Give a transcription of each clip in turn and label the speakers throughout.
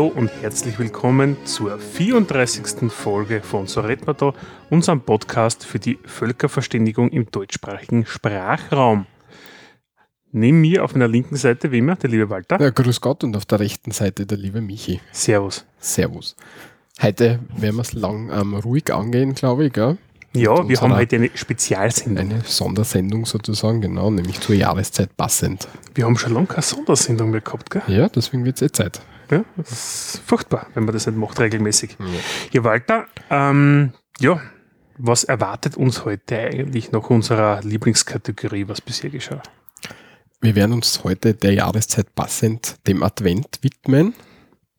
Speaker 1: Hallo und herzlich willkommen zur 34. Folge von So redet man da, unserem Podcast für die Völkerverständigung im deutschsprachigen Sprachraum. Neben mir auf meiner linken Seite, wie immer, der liebe Walter.
Speaker 2: Ja, grüß Gott und auf der rechten Seite der liebe Michi.
Speaker 1: Servus.
Speaker 2: Servus. Heute werden wir es lang ähm, ruhig angehen, glaube ich. Gell?
Speaker 1: Ja, wir haben heute eine Spezialsendung.
Speaker 2: Eine Sondersendung sozusagen, genau, nämlich zur Jahreszeit passend.
Speaker 1: Wir haben schon lange keine Sondersendung mehr gehabt, gell?
Speaker 2: Ja, deswegen wird es eh Zeit.
Speaker 1: Ja, das ist furchtbar, wenn man das nicht macht regelmäßig. Ja, ja Walter, ähm, ja, was erwartet uns heute eigentlich nach unserer Lieblingskategorie, was bisher geschah?
Speaker 2: Wir werden uns heute der Jahreszeit passend dem Advent widmen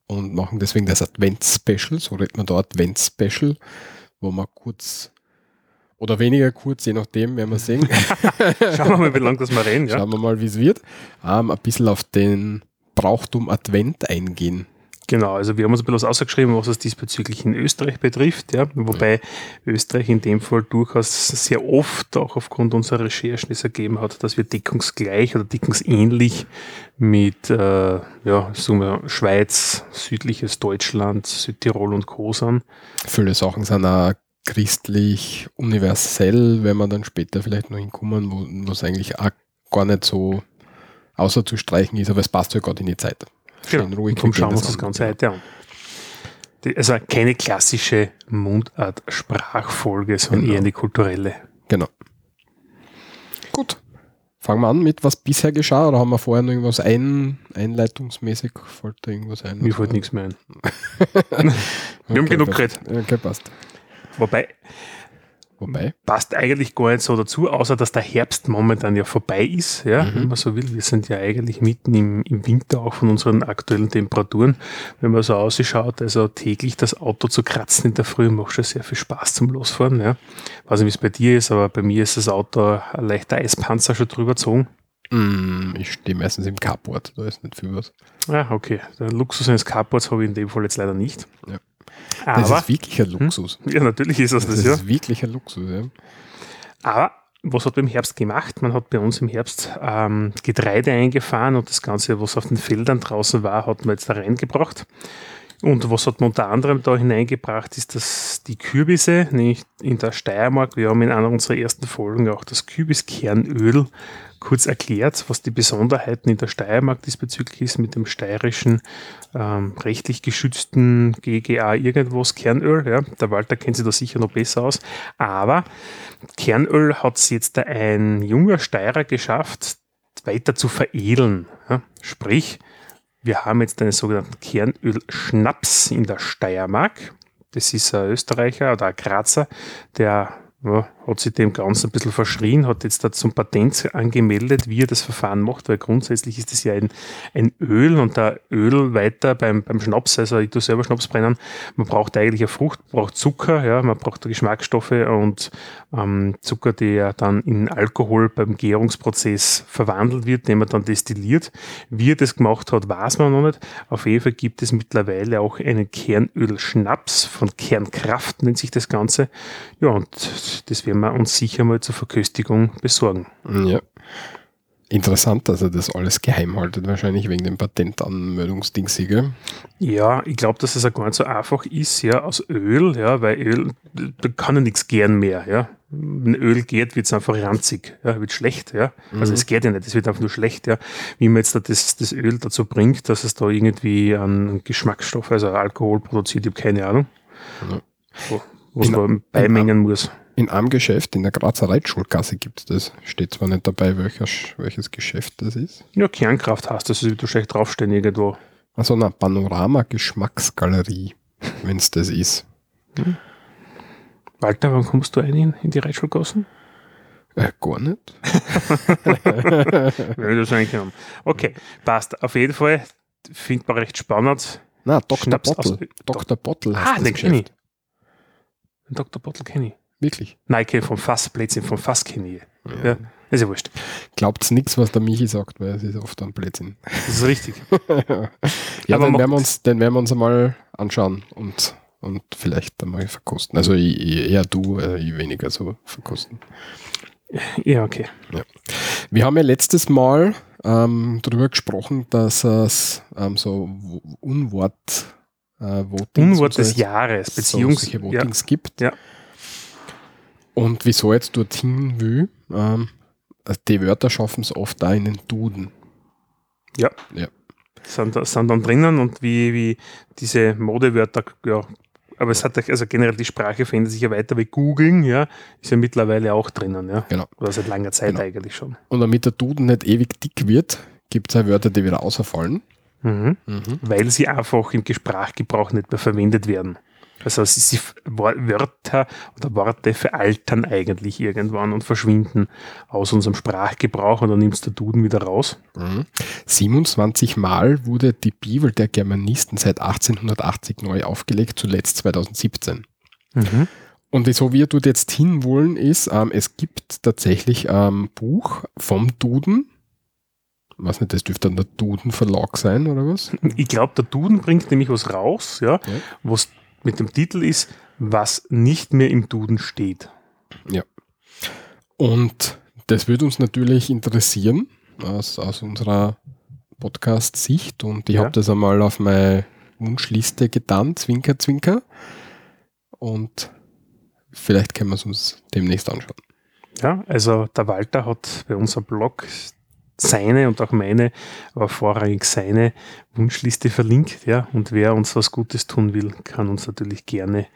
Speaker 2: und machen deswegen das Advent-Special, so redet man da Advent-Special, wo man kurz oder weniger kurz, je nachdem, werden wir sehen.
Speaker 1: Schauen wir mal, wie lange das mal reden.
Speaker 2: Ja? Schauen wir mal, wie es wird. Ähm, ein bisschen auf den Brauchtum Advent eingehen.
Speaker 1: Genau, also wir haben uns ein bisschen was ausgeschrieben, was es diesbezüglich in Österreich betrifft, ja, wobei. Österreich in dem Fall durchaus sehr oft auch aufgrund unserer Recherchen es ergeben hat, dass wir deckungsgleich oder deckungsähnlich mit äh, ja, sagen wir, Schweiz, südliches Deutschland, Südtirol und Co. sind.
Speaker 2: Viele Sachen sind auch christlich, universell, wenn wir dann später vielleicht noch hinkommen, wo es eigentlich auch gar nicht so außer zu streichen ist, aber es passt ja gerade in die Zeit.
Speaker 1: Schön genau. ruhig. Darum schauen wir uns das Ganze heute an. also keine klassische Mundart-Sprachfolge, sondern genau. eher eine kulturelle.
Speaker 2: Genau. Gut. Fangen wir an mit, was bisher geschah, oder haben wir vorher noch irgendwas ein, einleitungsmäßig? Fällt da irgendwas ein?
Speaker 1: Mir fällt nichts mehr ein. wir okay, haben genug geredet.
Speaker 2: Okay, passt.
Speaker 1: Wobei, Wobei? Passt eigentlich gar nicht so dazu, außer dass der Herbst momentan ja vorbei ist, ja, mhm. wenn man so will. Wir sind ja eigentlich mitten im, im Winter auch von unseren aktuellen Temperaturen. Wenn man so ausschaut, also täglich das Auto zu kratzen in der Früh macht schon sehr viel Spaß zum Losfahren. Ja. weiß nicht, wie es bei dir ist, aber bei mir ist das Auto ein leichter Eispanzer schon drüber gezogen.
Speaker 2: Mm, ich stehe meistens im Carport, da ist nicht viel was.
Speaker 1: Ja, ah, okay. Der Luxus eines Carports habe ich in dem Fall jetzt leider nicht.
Speaker 2: Ja. Aber, das ist wirklich ein Luxus.
Speaker 1: Hm? Ja, natürlich ist das das, das ja.
Speaker 2: ist wirklich ein Luxus, ja.
Speaker 1: Aber was hat man im Herbst gemacht? Man hat bei uns im Herbst ähm, Getreide eingefahren und das Ganze, was auf den Feldern draußen war, hat man jetzt da reingebracht. Und was hat man unter anderem da hineingebracht, ist dass die Kürbisse, nämlich in der Steiermark. Wir haben in einer unserer ersten Folgen auch das Kürbiskernöl kurz erklärt, was die Besonderheiten in der Steiermark diesbezüglich ist mit dem steirischen ähm, rechtlich geschützten GGA irgendwas Kernöl. Ja. Der Walter kennt sich da sicher noch besser aus. Aber Kernöl hat es jetzt ein junger Steirer geschafft, weiter zu veredeln. Ja. Sprich, wir haben jetzt einen sogenannten Kernöl-Schnaps in der Steiermark. Das ist ein Österreicher oder ein Grazer, der ja, hat sich dem Ganzen ein bisschen verschrien, hat jetzt da zum Patent angemeldet, wie er das Verfahren macht, weil grundsätzlich ist das ja ein, ein Öl und da Öl weiter beim, beim Schnaps, also ich tue selber Schnaps brennen, man braucht eigentlich eine Frucht, braucht Zucker, ja, man braucht Geschmacksstoffe und ähm, Zucker, der dann in Alkohol beim Gärungsprozess verwandelt wird, den man dann destilliert. Wie er das gemacht hat, weiß man noch nicht. Auf jeden Fall gibt es mittlerweile auch einen Kernöl-Schnaps von Kernkraft, nennt sich das Ganze. Ja, und das werden wir uns sicher mal zur Verköstigung besorgen.
Speaker 2: Ja. Interessant, dass er das alles geheim haltet, wahrscheinlich wegen dem Patentanmeldungsdingsiege.
Speaker 1: Ja, ich glaube, dass es auch gar nicht so einfach ist, ja, aus Öl, ja, weil Öl, da kann ja nichts gären mehr, ja. Wenn Öl geht, wird es einfach ranzig, ja, wird schlecht, ja. Also mhm. es geht ja nicht, es wird einfach nur schlecht, ja. Wie man jetzt da das, das Öl dazu bringt, dass es da irgendwie einen Geschmacksstoff, also Alkohol produziert, ich habe keine Ahnung. Ja. So, was man beimengen muss
Speaker 2: in einem Geschäft in der Grazer Reitschulgasse gibt es das. Steht zwar nicht dabei, welches, welches Geschäft das ist.
Speaker 1: Ja, Kernkraft hast du, das wird wahrscheinlich draufstehen irgendwo.
Speaker 2: Also eine Panorama-Geschmacksgalerie, wenn es das ist. Hm.
Speaker 1: Walter, wann kommst du ein in, die Reitschulgassen?
Speaker 2: Äh, gar nicht.
Speaker 1: Will das eigentlich haben. Okay, passt. Auf jeden Fall findet man recht spannend.
Speaker 2: Na, Dr. Bottle. Dr. Bottle
Speaker 1: heißt ah, den kenne ich. Dr. Bottle kenne ich.
Speaker 2: Wirklich?
Speaker 1: Ich vom Fass, Blödsinn, vom Fass kenne ich. Ja. ja. Ist ja wurscht.
Speaker 2: Glaubt nichts, was der Michi sagt, weil es ist oft ein Blödsinn.
Speaker 1: Das ist richtig.
Speaker 2: ja, den werden, wir uns, den werden wir uns einmal anschauen und, und vielleicht einmal verkosten. Also eher du, äh, ich weniger so verkosten.
Speaker 1: Ja, okay.
Speaker 2: Ja. Wir haben ja letztes Mal ähm, darüber gesprochen, dass es ähm, so Unwort
Speaker 1: äh, Unwort des Jahres,
Speaker 2: beziehungsweise so Votings ja. gibt.
Speaker 1: Ja.
Speaker 2: Und wieso jetzt dorthin will, ähm, die Wörter schaffen es oft da in den Duden.
Speaker 1: Ja.
Speaker 2: ja.
Speaker 1: Sind, sind dann drinnen und wie, wie diese Modewörter, ja, aber es hat also generell die Sprache verändert sich ja weiter wie googeln, ja, ist ja mittlerweile auch drinnen, ja.
Speaker 2: Genau.
Speaker 1: Oder seit langer Zeit genau. eigentlich schon.
Speaker 2: Und damit der Duden nicht ewig dick wird, gibt es auch Wörter, die wieder außerfallen.
Speaker 1: Mhm. Mhm. Weil sie einfach im Sprachgebrauch nicht mehr verwendet werden. Also sie, Wörter oder Worte veraltern eigentlich irgendwann und verschwinden aus unserem Sprachgebrauch und dann nimmst du Duden wieder raus.
Speaker 2: Mhm. 27 Mal wurde die Bibel der Germanisten seit 1880 neu aufgelegt, zuletzt 2017. Mhm. Und wieso wir dort jetzt hinwollen ist, ähm, es gibt tatsächlich ein ähm, Buch vom Duden, weiß nicht, das dürfte dann der Duden Verlag sein, oder was?
Speaker 1: Ich glaube, der Duden bringt nämlich was raus, ja, ja. was mit dem Titel ist, was nicht mehr im Duden steht.
Speaker 2: Ja. Und das würde uns natürlich interessieren aus, aus unserer Podcast-Sicht und ich ja. habe das einmal auf meine Wunschliste getan, Zwinker, Zwinker. Und vielleicht können wir es uns demnächst anschauen.
Speaker 1: Ja, also der Walter hat bei unserem Blog seine und auch meine, aber vorrangig seine Wunschliste verlinkt. Ja, und wer uns was Gutes tun will, kann uns natürlich gerne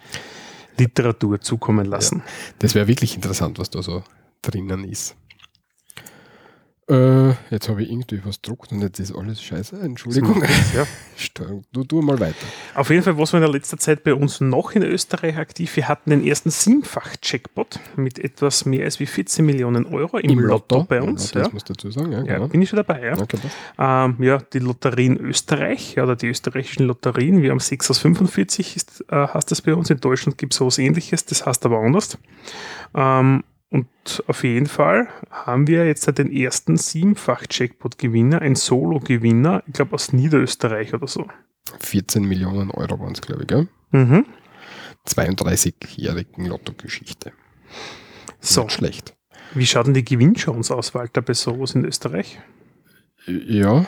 Speaker 1: Literatur zukommen lassen. Ja,
Speaker 2: das wäre wirklich interessant, was da so drinnen ist. Äh, jetzt habe ich irgendwie was druckt und jetzt ist alles scheiße. Entschuldigung.
Speaker 1: Ja.
Speaker 2: du, du mal weiter.
Speaker 1: Auf jeden Fall, was wir in der letzten Zeit bei uns noch in Österreich aktiv, wir hatten den ersten Siebenfach-Checkpot mit etwas mehr als wie 14 Millionen Euro im, Im Lotto, Lotto, bei uns.
Speaker 2: Lotto, ja. Das musst du dazu sagen, ja,
Speaker 1: ja genau. bin ich schon dabei. Ja, okay, ähm, ja die Lotterien Österreich, ja, oder die österreichischen Lotterien, wir haben 6 aus 45, ist, äh, heißt das bei uns. In Deutschland gibt es sowas ähnliches, das heißt aber anders. Ähm, und auf jeden Fall haben wir jetzt den ersten siebenfach-Jackpot-Gewinner, ein Solo-Gewinner, ich glaube aus Niederösterreich oder so.
Speaker 2: 14 Millionen Euro waren es, glaube ich, gell?
Speaker 1: Mhm.
Speaker 2: 32-jährigen Lotto-Geschichte.
Speaker 1: So. Nicht schlecht. Wie schaut denn die Gewinnchance aus, Walter, bei sowas in Österreich?
Speaker 2: Ja,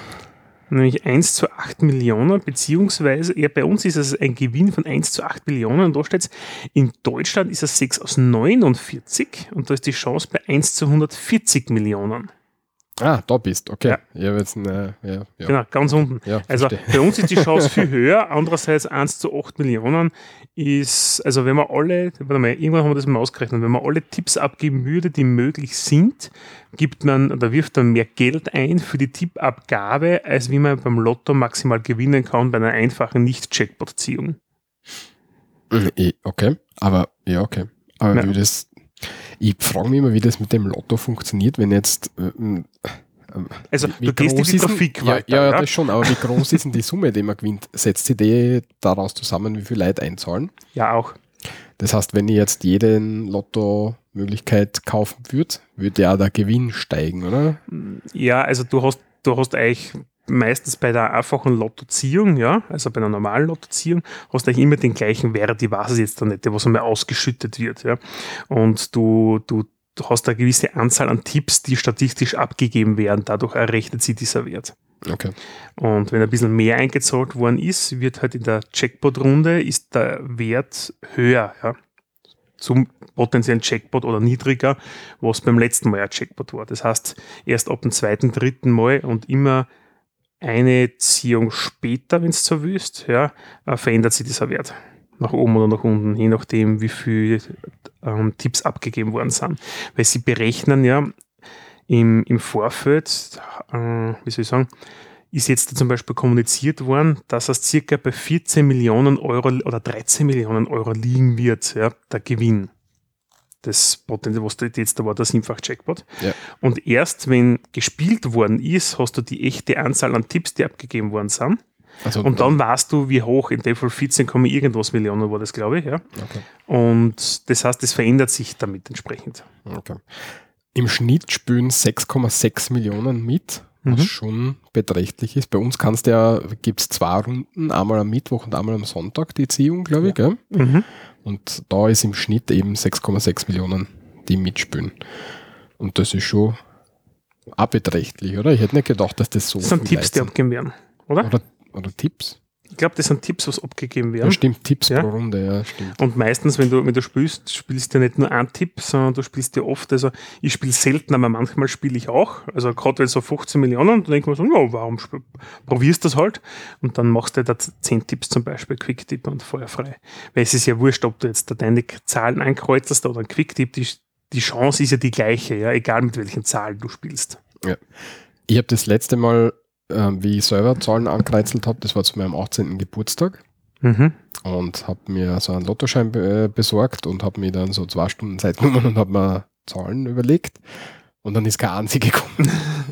Speaker 1: nämlich 1 zu 8 Millionen, beziehungsweise ja, bei uns ist es ein Gewinn von 1 zu 8 Millionen und da steht es, in Deutschland ist es 6 aus 49 und da ist die Chance bei 1 zu 140 Millionen.
Speaker 2: Ah, da bist, okay.
Speaker 1: Ja.
Speaker 2: Jetzt, äh, ja,
Speaker 1: ja. Genau, ganz unten.
Speaker 2: Ja,
Speaker 1: also bei uns ist die Chance viel höher. Andererseits 1 zu 8 Millionen ist, also wenn man alle, warte mal, irgendwann haben wir das mal ausgerechnet, wenn man alle Tipps abgeben würde, die möglich sind, gibt man oder wirft man mehr Geld ein für die Tippabgabe, als wie man beim Lotto maximal gewinnen kann bei einer einfachen Nicht-Checkpot-Ziehung.
Speaker 2: Äh, okay, aber ja, okay. Aber ja. würde es ich frage mich immer, wie das mit dem Lotto funktioniert, wenn jetzt. Äh, äh
Speaker 1: also, wie du gehst in die Trafik
Speaker 2: ja, weiter, ja, ja, das schon, aber wie groß ist denn die Summe, die man gewinnt? Setzt sich die daraus zusammen, wie viel Leute einzahlen?
Speaker 1: Ja, auch.
Speaker 2: Das heißt, wenn ich jetzt jede Lotto-Möglichkeit kaufen würde, würde ja der Gewinn steigen, oder?
Speaker 1: Ja, also du hast, du hast eigentlich meistens bei der einfachen Lottoziehung, ja, also bei einer normalen Lottoziehung, hast du eigentlich immer den gleichen Wert, ich weiß es jetzt da nicht, der was einmal ausgeschüttet wird, ja. Und du, du, du hast eine gewisse Anzahl an Tipps, die statistisch abgegeben werden, dadurch errechnet sich dieser Wert.
Speaker 2: Okay.
Speaker 1: Und wenn ein bisschen mehr eingezahlt worden ist, wird halt in der Jackpot-Runde ist der Wert höher, ja zum potenziellen Jackpot oder niedriger, was beim letzten Mal ein Jackpot war. Das heißt, erst ab dem zweiten, dritten Mal und immer eine Ziehung später, wenn es so willst, ja, äh, verändert sich dieser Wert. Nach oben oder nach unten, je nachdem, wie viele ähm, Tipps abgegeben worden sind. Weil sie berechnen ja im, im Vorfeld, äh, wie soll ich sagen, ist jetzt zum Beispiel kommuniziert worden, dass es circa bei 14 Millionen Euro oder 13 Millionen Euro liegen wird, ja, der Gewinn das Potenzial, was jetzt da war, der Siebenfach-Jackpot.
Speaker 2: Ja.
Speaker 1: Und erst wenn gespielt worden ist, hast du die echte Anzahl an Tipps, die abgegeben worden sind. Also, und dann weißt du, wie hoch, in dem Fall 14, irgendwas Millionen war das, glaube ich. Ja.
Speaker 2: Okay.
Speaker 1: Und das heißt, es verändert sich damit entsprechend.
Speaker 2: Okay. Im Schnitt spülen 6,6 Millionen mit, was mhm. schon beträchtlich ist. Bei uns kannst ja, gibt es zwei Runden, einmal am Mittwoch und einmal am Sonntag die Ziehung, glaube ich. Ja.
Speaker 1: Mhm.
Speaker 2: Und da ist im Schnitt eben 6,6 Millionen, die mitspielen. Und das ist schon auch beträchtlich, oder? Ich hätte nicht gedacht, dass das so
Speaker 1: Das sind Tipps, die
Speaker 2: Leute
Speaker 1: abgegeben werden, oder?
Speaker 2: Oder, oder Tipps.
Speaker 1: Ich glaube, das sind Tipps, was abgegeben
Speaker 2: Ja,
Speaker 1: werden.
Speaker 2: stimmt, Tipps
Speaker 1: Ja.
Speaker 2: pro Runde, ja, stimmt.
Speaker 1: Und meistens, wenn du, wenn du spielst, spielst du ja nicht nur einen Tipp, sondern du spielst ja oft, also ich spiele selten, aber manchmal spiele ich auch. Also gerade wenn so 15 Millionen, dann denkt man so, ja, warum probierst du das halt? Und dann machst du da 10 Tipps zum Beispiel, Quick-Tipp und feuerfrei. Weil es ist ja wurscht, ob du jetzt da deine Zahlen ankreuzelst oder ein Quick-Tipp, die, die Chance ist ja die gleiche, ja, egal mit welchen Zahlen du spielst.
Speaker 2: Ich habe das letzte Mal, ähm, wie ich selber Zahlen angekreuzelt habe, das war zu meinem 18. Geburtstag
Speaker 1: Mhm.
Speaker 2: und habe mir so einen Lottoschein be äh, besorgt und habe mir dann so zwei Stunden Zeit genommen und habe mir Zahlen überlegt. Und dann ist keine einzige gekommen.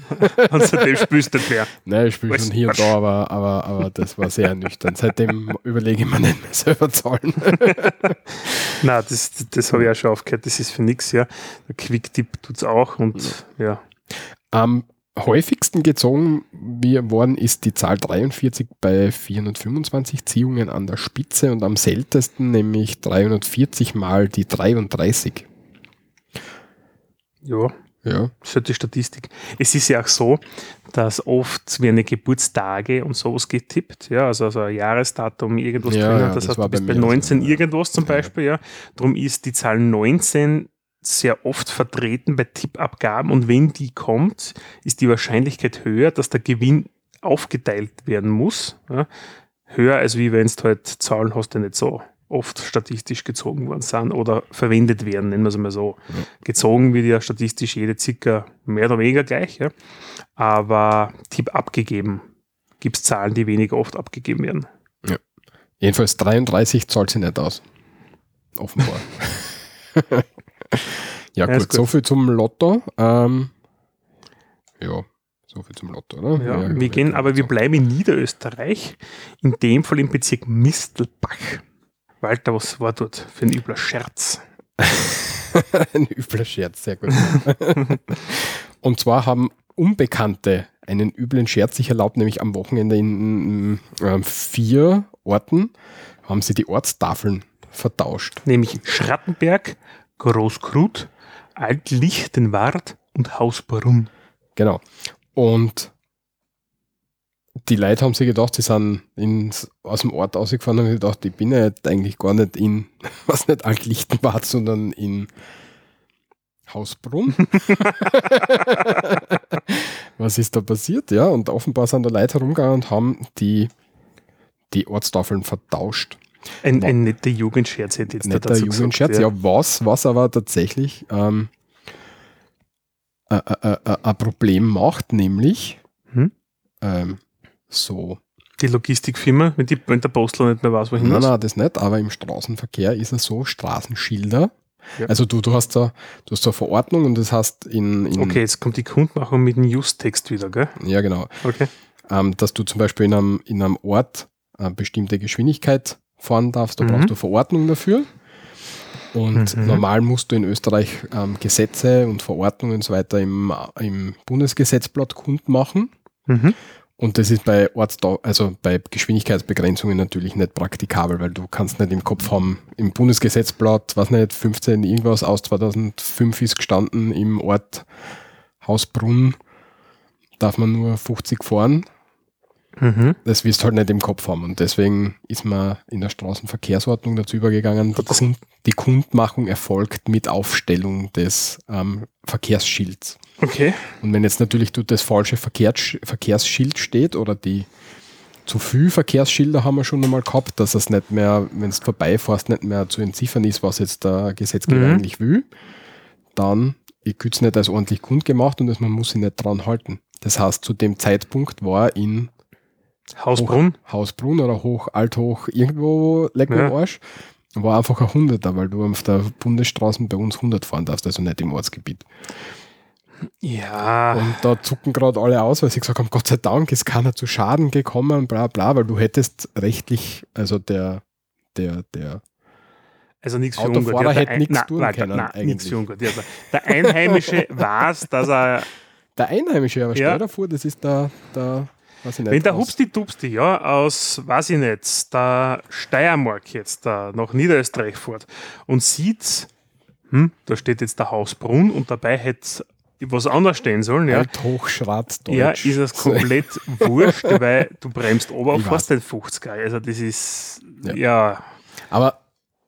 Speaker 1: Und seitdem spielst du nicht mehr.
Speaker 2: Nein, ich spiele schon hier und da, aber, aber, aber das war sehr nüchtern. Seitdem überlege ich mir nicht mehr selber Zahlen.
Speaker 1: Nein, das, das habe ich auch schon aufgehört, das ist für nichts, ja. Der Quick-Tipp tut es auch und ja.
Speaker 2: Am häufigsten gezogen wie- worden ist die Zahl 43 bei 425 Ziehungen an der Spitze und am seltensten nämlich 340 mal die 33.
Speaker 1: Ja,
Speaker 2: Ja,
Speaker 1: das ist halt die Statistik. Es ist ja auch so, dass oft werden Geburtstage und sowas getippt, ja, also, also ein Jahresdatum irgendwas
Speaker 2: Ja,
Speaker 1: drinnen,
Speaker 2: ja,
Speaker 1: das,
Speaker 2: das
Speaker 1: heißt, du bist
Speaker 2: bei
Speaker 1: bei
Speaker 2: mir
Speaker 1: 19
Speaker 2: so,
Speaker 1: irgendwas zum. Beispiel, ja. Darum ist die Zahl 19 sehr oft vertreten bei Tippabgaben und wenn die kommt, ist die Wahrscheinlichkeit höher, dass der Gewinn aufgeteilt werden muss. Ja. Höher, als wie wenn du halt Zahlen hast, die nicht so oft statistisch gezogen worden sind oder verwendet werden, nennen wir es mal so.
Speaker 2: Ja.
Speaker 1: Gezogen wird ja statistisch jede circa mehr oder weniger gleich, ja. aber Tipp abgegeben gibt es Zahlen, die weniger oft abgegeben werden.
Speaker 2: jedenfalls 33 zahlt sie nicht aus. Offenbar. ja, gut,
Speaker 1: gut.
Speaker 2: so viel zum Lotto. Ähm, ja, so viel zum Lotto, oder?
Speaker 1: Ja,
Speaker 2: Ja,
Speaker 1: wir gehen, aber wir bleiben in Niederösterreich, in dem Fall im Bezirk Mistelbach. Walter, was war dort für ein übler Scherz?
Speaker 2: Ein übler Scherz, sehr gut. Und zwar haben Unbekannte einen üblen Scherz sich erlaubt, nämlich am Wochenende in ähm, vier Orten haben sie die Ortstafeln vertauscht.
Speaker 1: Nämlich Schrattenberg, Großkrut, Altlichtenwart und Hausbrunn.
Speaker 2: Genau. Und die Leute haben sich gedacht, sie sind ins, aus dem Ort ausgefahren und haben gedacht, ich bin ja jetzt eigentlich gar nicht in, was nicht Altlichtenbad, sondern in Hausbrunn. was ist da passiert? Ja, und offenbar sind da Leute herumgegangen und haben die, die Ortstafeln vertauscht.
Speaker 1: Ein, ein netter Jugendscherz hätte jetzt
Speaker 2: Netter
Speaker 1: dazu
Speaker 2: Jugendscherz,
Speaker 1: gesagt,
Speaker 2: ja. was, was aber tatsächlich ähm, äh, äh, äh, ein Problem macht, nämlich
Speaker 1: Hm?
Speaker 2: ähm, so.
Speaker 1: Die Logistikfirma, wenn, die, wenn der Postler nicht mehr weiß, wohin
Speaker 2: Nein,
Speaker 1: muss.
Speaker 2: nein, das nicht, aber im Straßenverkehr ist es so, Straßenschilder.
Speaker 1: Ja.
Speaker 2: Also du, du hast da, du hast da Verordnung und das heißt in, in
Speaker 1: Okay, jetzt kommt die Kundmachung mit dem Just-Text wieder, gell?
Speaker 2: ja genau,
Speaker 1: Okay.
Speaker 2: ähm, dass du zum Beispiel in einem, in einem Ort eine bestimmte Geschwindigkeit fahren darfst, da
Speaker 1: Mhm.
Speaker 2: brauchst du Verordnung dafür. Und
Speaker 1: Mhm.
Speaker 2: normal musst du in Österreich ähm, Gesetze und Verordnungen und so weiter im, im Bundesgesetzblatt kundmachen.
Speaker 1: Mhm.
Speaker 2: Und das ist bei Ortsda also bei Geschwindigkeitsbegrenzungen natürlich nicht praktikabel, weil du kannst nicht im Kopf haben, im Bundesgesetzblatt, was nicht, 15 irgendwas aus 2005 ist gestanden, im Ort Hausbrunn darf man nur 50 fahren.
Speaker 1: Mhm.
Speaker 2: Das wirst du halt nicht im Kopf haben. Und deswegen ist man in der Straßenverkehrsordnung dazu übergegangen, die, Kund, die Kundmachung erfolgt mit Aufstellung des ähm, Verkehrsschilds.
Speaker 1: Okay.
Speaker 2: Und wenn jetzt natürlich dort das falsche Verkehrs Verkehrsschild steht oder die zu viel Verkehrsschilder haben wir schon einmal gehabt, dass es nicht mehr, wenn es vorbeifährst, nicht mehr zu entziffern ist, was jetzt der Gesetzgeber
Speaker 1: Mhm.
Speaker 2: eigentlich will, dann ist es nicht als ordentlich kundgemacht und das, man muss sich nicht dran halten. Das heißt, zu dem Zeitpunkt war in
Speaker 1: Hausbrunn.
Speaker 2: Hausbrunn oder Hoch, Althoch, irgendwo leck mir
Speaker 1: Ja.
Speaker 2: Arsch, war einfach ein Hunderter, weil du auf der Bundesstraße bei uns 100 fahren darfst, also nicht im Ortsgebiet.
Speaker 1: Ja.
Speaker 2: Und da zucken gerade alle aus, weil sie gesagt haben, Gott sei Dank ist keiner zu Schaden gekommen, bla bla, weil du hättest rechtlich, also der, der, der,
Speaker 1: Also nichts für
Speaker 2: Autofahrer
Speaker 1: ungut.
Speaker 2: hätte nichts
Speaker 1: Ein-
Speaker 2: tun
Speaker 1: warte,
Speaker 2: können,
Speaker 1: nichts für also der Einheimische weiß, dass er,
Speaker 2: der Einheimische, aber
Speaker 1: Ja.
Speaker 2: stell dir vor, das ist der, der,
Speaker 1: wenn der
Speaker 2: aus-
Speaker 1: Hupsti-Dupsti, ja, aus, weiß ich nicht, der Steiermark jetzt da nach Niederösterreich fährt und sieht, hm, da steht jetzt der Hausbrunn und dabei hätte was anders stehen sollen, ja,
Speaker 2: Alt Hochschwarzdeutsch.
Speaker 1: ja, ist es komplett wurscht, weil du bremst ober,
Speaker 2: Ich
Speaker 1: fährst den 50er. Also das ist,
Speaker 2: Ja.
Speaker 1: ja,
Speaker 2: Aber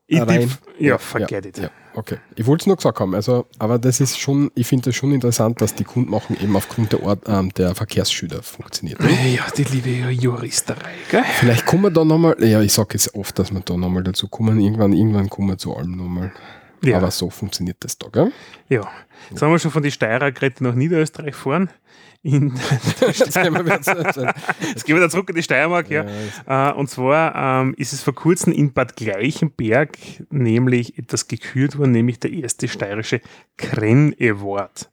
Speaker 1: ich,
Speaker 2: Rein-
Speaker 1: ja, forget it.
Speaker 2: Ja, okay. Ich wollte es nur gesagt haben. Also, aber das ist schon, ich finde das schon interessant, dass die Kundmachen eben aufgrund der, Ort, ähm, der Verkehrsschilder funktioniert.
Speaker 1: Ja, die liebe Juristerei, gell?
Speaker 2: Vielleicht kommen wir da nochmal, ja, ich sage es oft, dass wir da nochmal dazu kommen. Irgendwann, irgendwann kommen wir zu allem nochmal.
Speaker 1: Ja.
Speaker 2: Aber so funktioniert das da, gell?
Speaker 1: Ja. Jetzt haben wir schon von die Steirer geredet nach Niederösterreich fahren. In
Speaker 2: Jetzt gehen wir wieder zu-
Speaker 1: Jetzt gehen wir wieder zurück in die Steiermark, ja. Äh, und zwar ähm, ist es vor kurzem in Bad Gleichenberg nämlich etwas gekürt worden, nämlich der erste steirische Krenn Award.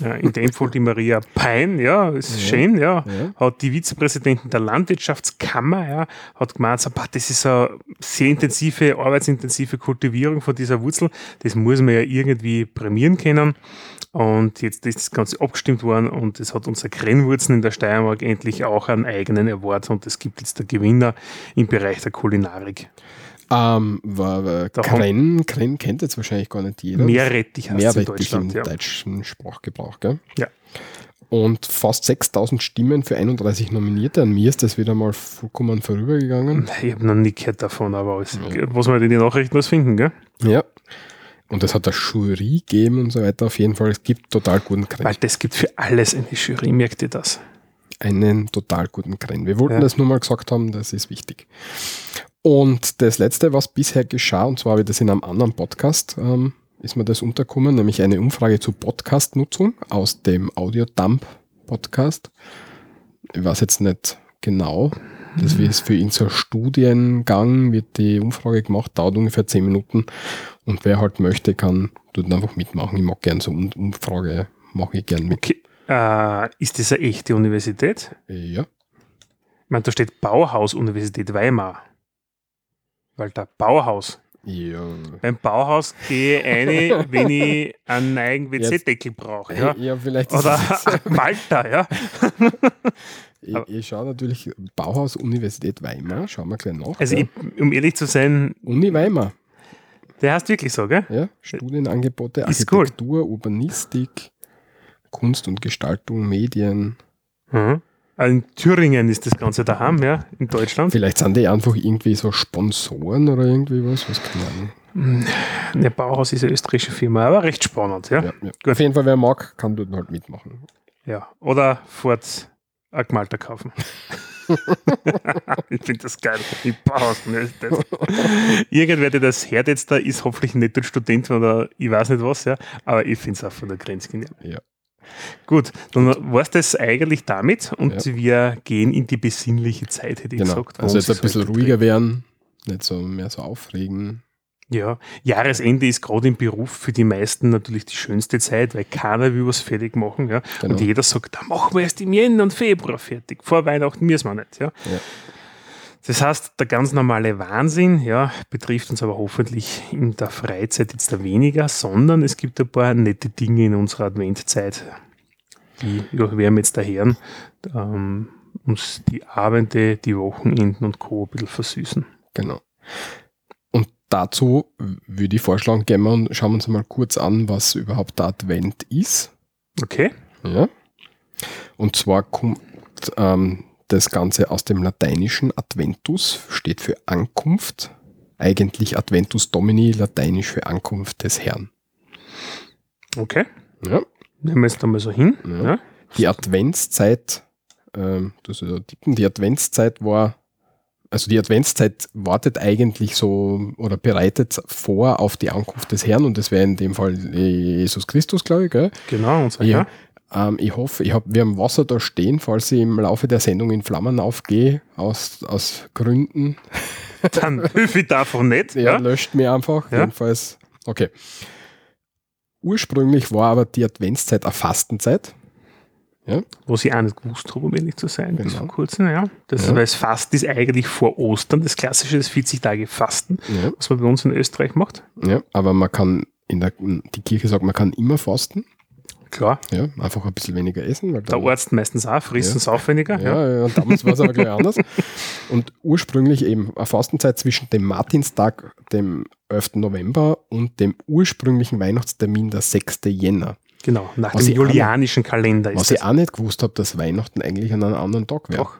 Speaker 1: Ja, in dem Fall die Maria Pein, ja, ist
Speaker 2: Ja.
Speaker 1: schön, ja,
Speaker 2: Ja.
Speaker 1: hat die Vizepräsidentin der Landwirtschaftskammer, ja, hat gemeint, so, "Bah, das ist eine sehr intensive, arbeitsintensive Kultivierung von dieser Wurzel, das muss man ja irgendwie prämieren können. Und jetzt ist das Ganze abgestimmt worden und es hat unser Krennwurzen in der Steiermark endlich auch einen eigenen Award und es gibt jetzt der Gewinner im Bereich der Kulinarik.
Speaker 2: Ähm, war, war Krenn, Krenn kennt jetzt wahrscheinlich gar nicht jeder.
Speaker 1: Meerrettich heißt es in
Speaker 2: Mehrwertig im
Speaker 1: Deutschland. Ja.
Speaker 2: deutschen Sprachgebrauch, gell?
Speaker 1: Ja.
Speaker 2: Und fast 6000 Stimmen für 31 Nominierte. An mir ist das wieder mal vollkommen vorübergegangen.
Speaker 1: Ich habe noch nie gehört davon, aber es, was man in den Nachrichten was finden, gell?
Speaker 2: Ja. Und es hat eine Jury gegeben und so weiter. Auf jeden Fall, es gibt total guten Krenn.
Speaker 1: Weil das gibt für alles eine Jury, merkt ihr das?
Speaker 2: Einen total guten Krenn. Wir wollten
Speaker 1: Ja.
Speaker 2: das nur mal gesagt haben, das ist wichtig. Und das letzte, was bisher geschah, und zwar habe ich das in einem anderen Podcast, ähm, ist mir das untergekommen, nämlich eine Umfrage zur Podcast-Nutzung aus dem Audio-Dump-Podcast. Ich weiß jetzt nicht genau. Das ist für ihn so ein Studiengang, wird die Umfrage gemacht, dauert ungefähr 10 Minuten. Und wer halt möchte, kann dort einfach mitmachen. Ich mag gern so Um- Umfrage, mache ich gern mit.
Speaker 1: Okay. Äh, ist das eine echte Universität?
Speaker 2: Ja.
Speaker 1: Ich meine, da steht Bauhaus-Universität Weimar. Weil da Bauhaus.
Speaker 2: Ja.
Speaker 1: Beim Bauhaus gehe ich rein, wenn ich einen neuen WC-Deckel brauche. Ja?
Speaker 2: ja, vielleicht ist
Speaker 1: Oder Malta, ja.
Speaker 2: Ich, ich schaue natürlich Bauhaus Universität Weimar, schauen wir gleich nach.
Speaker 1: Also,
Speaker 2: ja.
Speaker 1: ich, um ehrlich zu sein,
Speaker 2: Uni Weimar,
Speaker 1: der heißt wirklich so, gell?
Speaker 2: ja, Studienangebote,
Speaker 1: Ist cool.
Speaker 2: Architektur, Urbanistik, Kunst und Gestaltung, Medien.
Speaker 1: Mhm. Also In Thüringen ist das Ganze daheim, ja, in Deutschland.
Speaker 2: Vielleicht sind die einfach irgendwie so Sponsoren oder irgendwie was, was keine Ahnung.
Speaker 1: Der Bauhaus ist eine österreichische Firma, aber recht spannend, ja.
Speaker 2: Ja, ja. Auf jeden Fall, wer mag, kann dort halt mitmachen.
Speaker 1: Ja, oder fort ein Gemalter kaufen. ich finde das geil. Ich Bauhaus nicht. Irgendwer, der das hört jetzt da, ist hoffentlich nicht ein Student oder ich weiß nicht was, ja. Aber ich finde es auch von der Grenze genial.
Speaker 2: Ja.
Speaker 1: Gut, dann war es das eigentlich damit und
Speaker 2: Ja.
Speaker 1: wir gehen in die besinnliche Zeit, hätte ich
Speaker 2: Genau.
Speaker 1: gesagt.
Speaker 2: Also jetzt ein bisschen ruhiger werden, nicht so mehr so aufregen.
Speaker 1: Ja, Jahresende ist gerade im Beruf für die meisten natürlich die schönste Zeit, weil keiner will was fertig machen. Ja?
Speaker 2: Genau.
Speaker 1: Und jeder sagt, da machen wir erst im Jänner und Februar fertig. Vor Weihnachten müssen wir nicht. Ja?
Speaker 2: Ja.
Speaker 1: Das heißt, der ganz normale Wahnsinn ja, betrifft uns aber hoffentlich in der Freizeit jetzt da weniger, sondern es gibt ein paar nette Dinge in unserer Adventzeit, die ja, werden wir jetzt da hören, ähm, uns die Abende, die Wochenenden und Co. ein bisschen versüßen.
Speaker 2: Genau. Dazu würde ich vorschlagen, gehen wir und schauen wir uns mal kurz an, was überhaupt der Advent ist.
Speaker 1: Okay?
Speaker 2: Ja. Und zwar kommt ähm, das Ganze aus dem lateinischen Adventus, steht für Ankunft. Eigentlich Adventus Domini, lateinisch für Ankunft des Herrn.
Speaker 1: Okay.
Speaker 2: Ja.
Speaker 1: Nehmen wir jetzt da mal so hin.
Speaker 2: Ja.
Speaker 1: Ja.
Speaker 2: Die Adventszeit, ähm, das ist ja die Adventszeit war, also die Adventszeit wartet eigentlich so oder bereitet vor auf die Ankunft des Herrn und das wäre in dem Fall Jesus Christus, glaube ich. Gell?
Speaker 1: Genau, so,
Speaker 2: Ja.
Speaker 1: ja.
Speaker 2: Ähm, ich hoffe, ich hab, wir haben Wasser da stehen, falls ich im Laufe der Sendung in Flammen aufgehe, aus, aus Gründen.
Speaker 1: Dann hilf ich davon nicht.
Speaker 2: Ja,
Speaker 1: Ja.
Speaker 2: löscht mir einfach.
Speaker 1: Ja.
Speaker 2: Jedenfalls, okay. Ursprünglich war aber die Adventszeit eine Fastenzeit.
Speaker 1: Was ich auch nicht gewusst habe, um ehrlich zu sein, bis
Speaker 2: Genau.
Speaker 1: vor kurzem. Ja. Das,
Speaker 2: Ja.
Speaker 1: Weil das Fasten ist eigentlich vor Ostern, das klassische, das 40 Tage Fasten,
Speaker 2: Ja,
Speaker 1: was man bei uns in Österreich macht.
Speaker 2: ja, aber man kann in der, die Kirche sagt, man kann immer fasten.
Speaker 1: Klar,
Speaker 2: Ja, einfach ein bisschen weniger essen. Weil
Speaker 1: der Arzt meistens auch, frisst
Speaker 2: Ja.
Speaker 1: und sauf weniger. Ja.
Speaker 2: Ja, ja, damals war es aber gleich anders. Und ursprünglich eben eine Fastenzeit zwischen dem Martinstag, dem 11. November und dem ursprünglichen Weihnachtstermin, der 6. Jänner.
Speaker 1: Genau, nach
Speaker 2: Was
Speaker 1: dem julianischen Kalender ist
Speaker 2: Was
Speaker 1: das.
Speaker 2: ich auch nicht gewusst habe, dass Weihnachten eigentlich an einem anderen Tag wäre.
Speaker 1: Doch.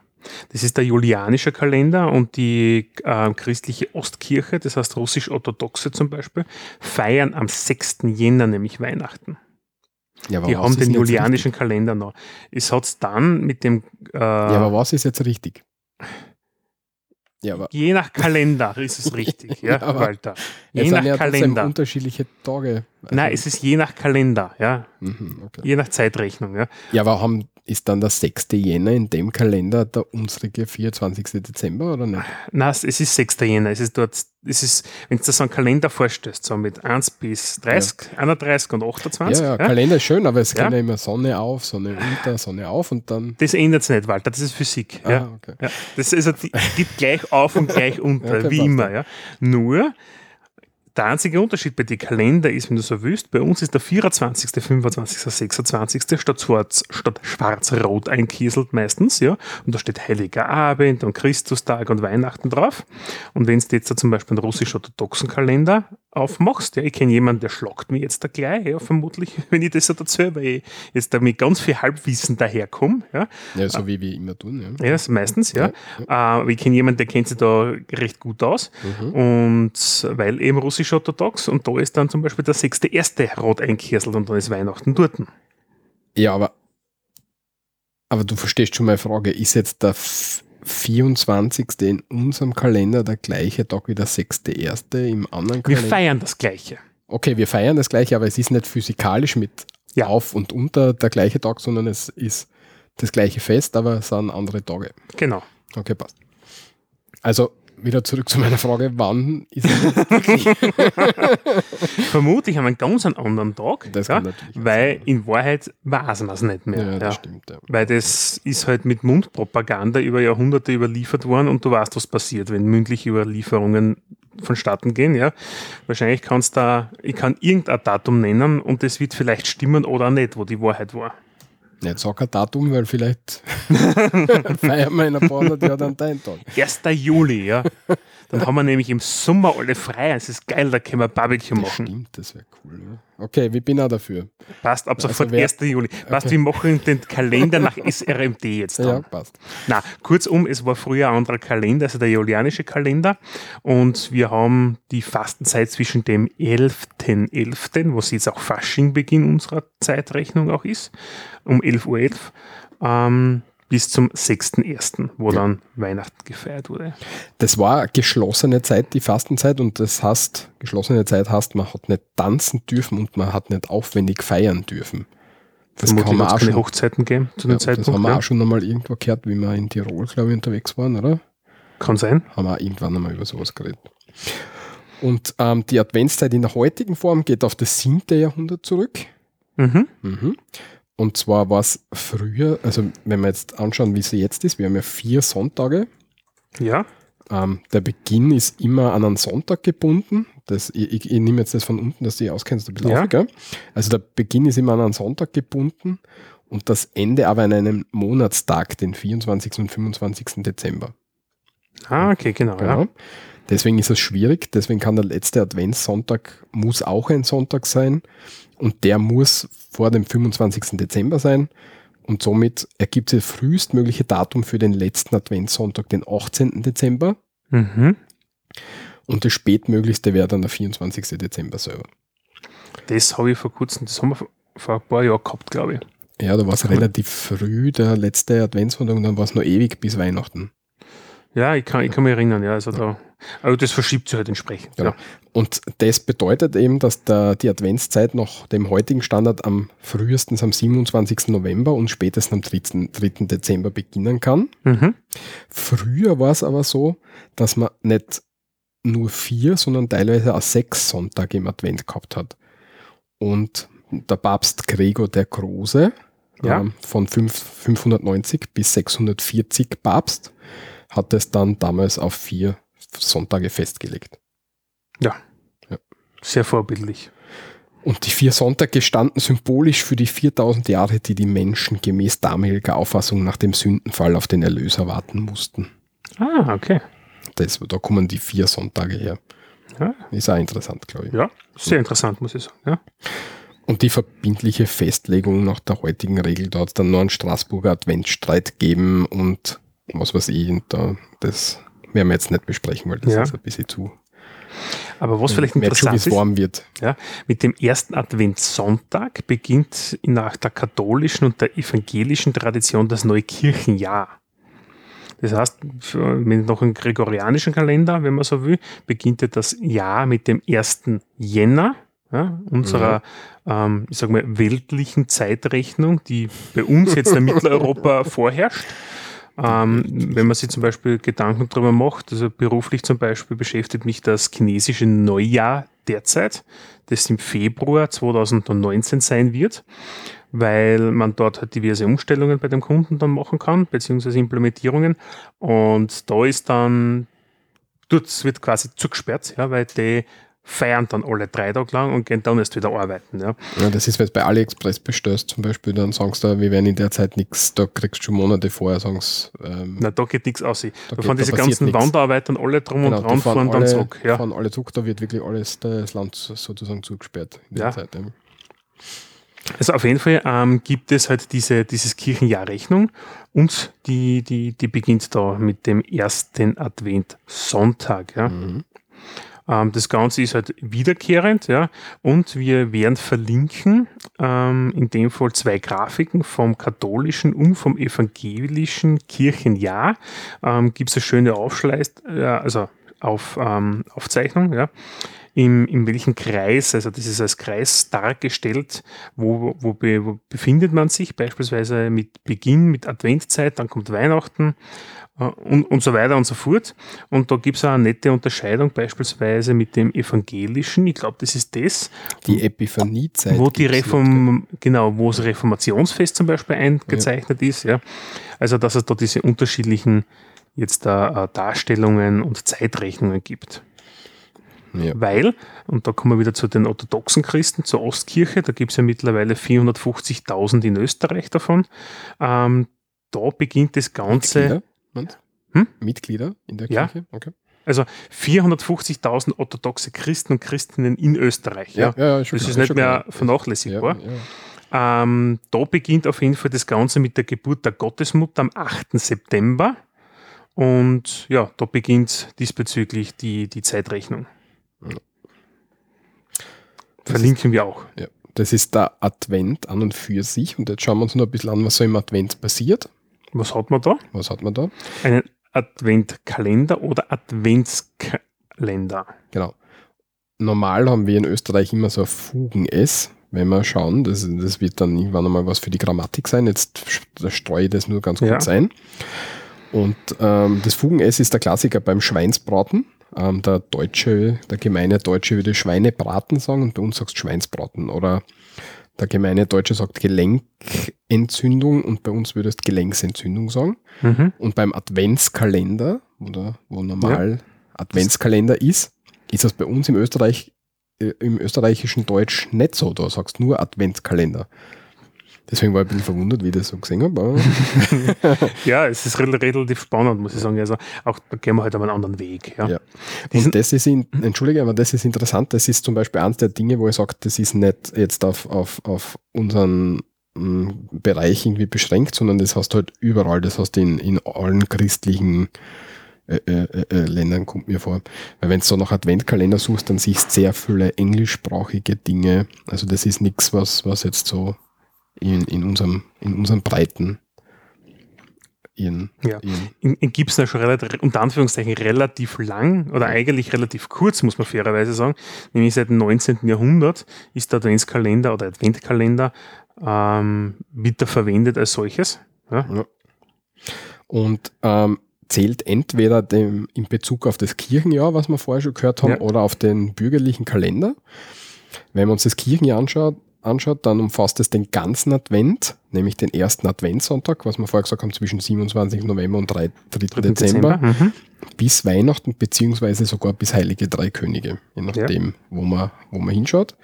Speaker 1: Das ist der julianische Kalender und die äh, christliche Ostkirche, das heißt russisch-orthodoxe zum Beispiel, feiern am 6. Jänner nämlich Weihnachten.
Speaker 2: Ja, aber
Speaker 1: Die haben den julianischen Kalender noch. Es hat dann mit dem, äh?
Speaker 2: Ja, aber was ist jetzt richtig? Ja, aber
Speaker 1: je nach Kalender ist es richtig, ja,
Speaker 2: Ja,
Speaker 1: Walter. Je nach
Speaker 2: ja
Speaker 1: Kalender.
Speaker 2: unterschiedliche Tage. Also,
Speaker 1: Nein, es ist je nach Kalender, ja,
Speaker 2: mhm, okay.
Speaker 1: je nach Zeitrechnung, ja.
Speaker 2: Ja, aber haben, ist dann der 6. Jänner in dem Kalender der unsere 24. Dezember oder nicht?
Speaker 1: Nein, es ist 6. Jänner. Es ist dort, es ist, wenn du so einen Kalender vorstellst, so mit 1 bis 30, 31 und 28,
Speaker 2: Ja, ja,
Speaker 1: ja,
Speaker 2: Kalender ist schön, aber es
Speaker 1: Ja.
Speaker 2: kann ja immer Sonne auf, Sonne unter, Sonne auf und dann.
Speaker 1: das ändert sich nicht, Walter, das ist Physik.
Speaker 2: Ah,
Speaker 1: ja.
Speaker 2: okay.
Speaker 1: Ja, das ist also, gibt gleich auf und gleich unter,
Speaker 2: Okay,
Speaker 1: wie immer. Ja. Nur, der einzige Unterschied bei den Kalender ist, wenn du so willst, bei uns ist der 24., 25., 26. statt, schwarz, statt schwarz-rot einkieselt meistens, ja. Und da steht Heiliger Abend und Christustag und Weihnachten drauf. Und wenn du jetzt da zum Beispiel einen russisch-orthodoxen Kalender aufmachst, ja, ich kenne jemanden, der schlagt mich jetzt da gleich, ja, vermutlich, wenn ich das so dazu, weil ich jetzt da mit ganz viel Halbwissen daherkomme, ja.
Speaker 2: Ja, so wie wir immer tun, ja.
Speaker 1: Ja, das meistens, ja. Äh, aber ich kenne jemanden, der kennt sich da recht gut aus.
Speaker 2: Mhm.
Speaker 1: Und weil eben russisch-orthodox und da ist dann zum Beispiel der sechste erste rot einkirselt und dann ist Weihnachten dort.
Speaker 2: Ja, aber, aber du verstehst schon meine Frage. Ist jetzt der F- 24. in unserem Kalender der gleiche Tag wie der 6.1. im anderen
Speaker 1: Wir
Speaker 2: Kalender?
Speaker 1: feiern das Gleiche.
Speaker 2: Okay, wir feiern das gleiche, aber es ist nicht physikalisch mit
Speaker 1: Ja.
Speaker 2: auf und unter der gleiche Tag, sondern es ist das gleiche Fest, aber es sind andere Tage.
Speaker 1: Genau.
Speaker 2: Okay, passt. Also wieder zurück zu meiner Frage, wann ist es?
Speaker 1: Vermutlich an einem ganz einen anderen Tag,
Speaker 2: Das
Speaker 1: ja, weil in Wahrheit weiß man es nicht mehr.
Speaker 2: ja,
Speaker 1: Ja,
Speaker 2: das stimmt.
Speaker 1: Weil das ist halt mit Mundpropaganda über Jahrhunderte überliefert worden und du weißt, was passiert, wenn mündliche Überlieferungen vonstatten gehen. Ja. Wahrscheinlich kannst da, ich kann irgendein Datum nennen und das wird vielleicht stimmen oder nicht, wo die Wahrheit war.
Speaker 2: Nicht sag ein Datum, weil vielleicht feiern wir in ein paar hundert Jahren dann deinen Tag.
Speaker 1: 1. Juli, ja. Dann haben wir nämlich im Sommer alle frei. Es ist geil, da können wir Barbecue
Speaker 2: Das
Speaker 1: machen.
Speaker 2: stimmt, das wäre cool. Ja. Okay, ich bin auch dafür.
Speaker 1: Passt ab
Speaker 2: Also
Speaker 1: sofort
Speaker 2: wer-
Speaker 1: 1. Juli. Passt,
Speaker 2: Okay.
Speaker 1: wir machen den Kalender nach SRMT jetzt
Speaker 2: Ja,
Speaker 1: dann.
Speaker 2: passt.
Speaker 1: Na, kurzum, es war früher ein anderer Kalender, also der julianische Kalender. Und wir haben die Fastenzeit zwischen dem 11.11., was jetzt auch Faschingbeginn unserer Zeitrechnung auch ist, um 11.11 Uhr, ähm, bis zum 6.1., wo
Speaker 2: Ja.
Speaker 1: dann Weihnachten gefeiert wurde.
Speaker 2: Das war geschlossene Zeit, die Fastenzeit, und das heißt, geschlossene Zeit heißt, man hat nicht tanzen dürfen und man hat nicht aufwendig feiern dürfen. Das
Speaker 1: Vermutlich
Speaker 2: kann man auch
Speaker 1: keine
Speaker 2: schon,
Speaker 1: Hochzeiten gegeben zu dem
Speaker 2: ja, das
Speaker 1: Zeitpunkt.
Speaker 2: haben wir
Speaker 1: ja.
Speaker 2: auch schon einmal irgendwo gehört, wie wir in Tirol, glaube ich, unterwegs waren, oder?
Speaker 1: Kann sein.
Speaker 2: Haben wir auch irgendwann einmal über sowas geredet. Und ähm, die Adventszeit in der heutigen Form geht auf das 7. Jahrhundert zurück.
Speaker 1: Mhm.
Speaker 2: Mhm. Und zwar war es früher, also wenn wir jetzt anschauen, wie sie jetzt ist, wir haben ja vier Sonntage.
Speaker 1: Ja.
Speaker 2: Ähm, der Beginn ist immer an einen Sonntag gebunden. Das, ich, ich, ich nehme jetzt das von unten, dass du dich auskennst, ein bisschen
Speaker 1: Ja.
Speaker 2: auf, gell? Also der Beginn ist immer an einen Sonntag gebunden und das Ende aber an einem Monatstag, den 24. und 25. Dezember.
Speaker 1: Ah, okay, genau. Ja.
Speaker 2: Genau. Deswegen ist es schwierig, deswegen kann der letzte Adventssonntag, muss auch ein Sonntag sein und der muss vor dem 25. Dezember sein und somit ergibt sich das frühestmögliche Datum für den letzten Adventssonntag, den 18. Dezember
Speaker 1: Mhm.
Speaker 2: und das spätmöglichste wäre dann der 24. Dezember selber.
Speaker 1: Das habe ich vor kurzem, das haben wir vor- ein paar Jahren gehabt, glaube ich.
Speaker 2: Ja, da war es relativ früh, der letzte Adventssonntag und dann war es noch ewig bis Weihnachten.
Speaker 1: Ja, ich kann, ich kann mich erinnern, ja. Also da, aber das verschiebt sich halt entsprechend.
Speaker 2: Genau.
Speaker 1: Ja.
Speaker 2: Und das bedeutet eben, dass der, die Adventszeit nach dem heutigen Standard am frühestens am 27. November und spätestens am 3. 3. Dezember beginnen kann.
Speaker 1: Mhm.
Speaker 2: Früher war es aber so, dass man nicht nur vier, sondern teilweise auch sechs Sonntage im Advent gehabt hat. Und der Papst Gregor der Große,
Speaker 1: Ja.
Speaker 2: ähm, von fünf- 590 bis 640 Papst, hat es dann damals auf vier Sonntage festgelegt.
Speaker 1: Sehr vorbildlich.
Speaker 2: Und die vier Sonntage standen symbolisch für die 4000 Jahre, die die Menschen gemäß damaliger Auffassung nach dem Sündenfall auf den Erlöser warten mussten.
Speaker 1: Ah, okay.
Speaker 2: Das, da kommen die vier Sonntage her.
Speaker 1: Ja,
Speaker 2: Ist auch interessant, glaube ich.
Speaker 1: ja sehr interessant, muss ich sagen. Ja.
Speaker 2: Und die verbindliche Festlegung nach der heutigen Regel, da hat es dann nur einen Straßburger Adventsstreit geben und was weiß ich, und da, das werden wir jetzt nicht besprechen, weil das
Speaker 1: Ja.
Speaker 2: ist ein bisschen zu.
Speaker 1: Aber was vielleicht interessant ist,
Speaker 2: warm wird.
Speaker 1: Ja, mit dem ersten Adventssonntag beginnt nach der katholischen und der evangelischen Tradition das neue Kirchenjahr. Das heißt, mit noch einem gregorianischen Kalender, wenn man so will, beginnt ja das Jahr mit dem 1. Jänner, ja, unserer, ähm, ich sag mal, weltlichen Zeitrechnung, die bei uns jetzt in Mitteleuropa vorherrscht. Ähm, wenn man sich zum Beispiel Gedanken darüber macht, also beruflich zum Beispiel beschäftigt mich das chinesische Neujahr derzeit, das im Februar 2019 sein wird, weil man dort halt diverse Umstellungen bei dem Kunden dann machen kann, beziehungsweise Implementierungen. Und da ist dann, dort wird quasi zugesperrt, ja, weil die feiern dann alle drei Tage lang und gehen dann erst wieder arbeiten. Ja.
Speaker 2: Ja, das ist, wenn du bei AliExpress bestellst zum Beispiel, dann sagst du, wir werden in der Zeit nichts, da kriegst du schon Monate vorher, sagen sie, ähm,
Speaker 1: Na, da geht nichts aus. Da,
Speaker 2: Da
Speaker 1: fahren
Speaker 2: da
Speaker 1: diese
Speaker 2: passiert
Speaker 1: ganzen
Speaker 2: nichts.
Speaker 1: Wanderarbeiter alle drum
Speaker 2: genau,
Speaker 1: und
Speaker 2: da
Speaker 1: dran, fahren dann
Speaker 2: alle,
Speaker 1: zurück. Ja.
Speaker 2: fahren alle zurück, da wird wirklich alles das Land sozusagen zugesperrt in der
Speaker 1: Ja.
Speaker 2: Zeit. Ja.
Speaker 1: Also auf jeden Fall ähm, gibt es halt diese, dieses Kirchenjahrrechnung und die, die, die beginnt da mit dem ersten Advent Sonntag. Ja.
Speaker 2: Mhm.
Speaker 1: Ähm, das Ganze ist halt wiederkehrend, ja, und wir werden verlinken, ähm, in dem Fall zwei Grafiken vom katholischen und vom evangelischen Kirchenjahr. Ähm, Gibt es eine schöne Aufschleiß, äh, also auf, ähm, Aufzeichnung, ja. In, in welchem Kreis, also das ist als Kreis dargestellt, wo, wo, be, wo befindet man sich, beispielsweise mit Beginn, mit Adventzeit, dann kommt Weihnachten, und, und so weiter und so fort. Und da gibt es auch eine nette Unterscheidung, beispielsweise mit dem Evangelischen. Ich glaube, das ist das,
Speaker 2: Die Epiphaniezeit.
Speaker 1: wo die Reform, genau, wo das Reformationsfest zum Beispiel eingezeichnet ist. Ja. Also, dass es da diese unterschiedlichen jetzt da äh, Darstellungen und Zeitrechnungen gibt.
Speaker 2: Ja.
Speaker 1: Weil, und da kommen wir wieder zu den orthodoxen Christen, zur Ostkirche, da gibt es ja mittlerweile 450.000 in Österreich davon. Ähm, da beginnt das Ganze.
Speaker 2: Mitglieder, du?
Speaker 1: Hm?
Speaker 2: Mitglieder in der
Speaker 1: Ja.
Speaker 2: Kirche? Okay.
Speaker 1: Also 450.000 orthodoxe Christen und Christinnen in Österreich. Ja,
Speaker 2: ja, schon
Speaker 1: das ist nicht mehr vernachlässigbar.
Speaker 2: Ja, ja.
Speaker 1: Ähm, da beginnt auf jeden Fall das Ganze mit der Geburt der Gottesmutter am 8. September. Und ja, da beginnt diesbezüglich die, die Zeitrechnung. Verlinken wir auch.
Speaker 2: Ja. Das ist der Advent an und für sich. Und jetzt schauen wir uns noch ein bisschen an, was so im Advent passiert.
Speaker 1: Was hat man da?
Speaker 2: Was hat man da?
Speaker 1: Einen Adventkalender oder Adventskalender.
Speaker 2: Genau. Normal haben wir in Österreich immer so ein Fugen-S, wenn wir schauen. Das, das wird dann irgendwann einmal was für die Grammatik sein. Jetzt st- streue ich das nur ganz
Speaker 1: Ja.
Speaker 2: kurz ein. Und ähm, das Fugen-S ist der Klassiker beim Schweinsbraten. Ähm, der Deutsche, der gemeine Deutsche würde Schweinebraten sagen und bei uns sagst Schweinsbraten. Oder der gemeine Deutsche sagt Gelenkentzündung und bei uns würdest Gelenksentzündung sagen.
Speaker 1: Mhm.
Speaker 2: Und beim Adventskalender, oder wo normal Adventskalender ist, ist das bei uns im Österreich, äh, im österreichischen Deutsch nicht so. Da sagst du nur Adventskalender. Deswegen war ich ein bisschen verwundert, wie ich das so gesehen habe.
Speaker 1: Ja, es ist rel- relativ spannend, muss ich sagen. Also auch da gehen wir halt auf einen anderen Weg. Ja.
Speaker 2: Ja. Und das ist, in, entschuldige, aber das ist interessant. Das ist zum Beispiel eines der Dinge, wo ich sage, das ist nicht jetzt auf, auf, auf unseren mm, Bereich irgendwie beschränkt, sondern das hast du halt überall. Das hast du in, in allen christlichen äh, äh, äh, Ländern, kommt mir vor. Weil wenn du so nach Adventkalender suchst, dann siehst du sehr viele englischsprachige Dinge. Also das ist nichts, was, was jetzt so in, in, unserem, in unserem Breiten ihren,
Speaker 1: Ja.
Speaker 2: ihren
Speaker 1: In, in gibt es ja schon relativ, unter Anführungszeichen relativ lang oder eigentlich relativ kurz, muss man fairerweise sagen. Nämlich seit dem 19. Jahrhundert ist der Adventskalender oder Adventkalender ähm, wieder verwendet als solches. Ja.
Speaker 2: Ja. Und ähm, zählt entweder dem, in Bezug auf das Kirchenjahr, was wir vorher schon gehört haben,
Speaker 1: Ja.
Speaker 2: oder auf den bürgerlichen Kalender. Wenn man uns das Kirchenjahr anschaut, anschaut, dann umfasst es den ganzen Advent, nämlich den ersten Adventssonntag, was wir vorher gesagt haben, zwischen 27. November und 3. 3.
Speaker 1: 3.
Speaker 2: Dezember,
Speaker 1: Mhm.
Speaker 2: bis Weihnachten, beziehungsweise sogar bis Heilige Drei Könige, je nachdem, wo, man, wo man hinschaut.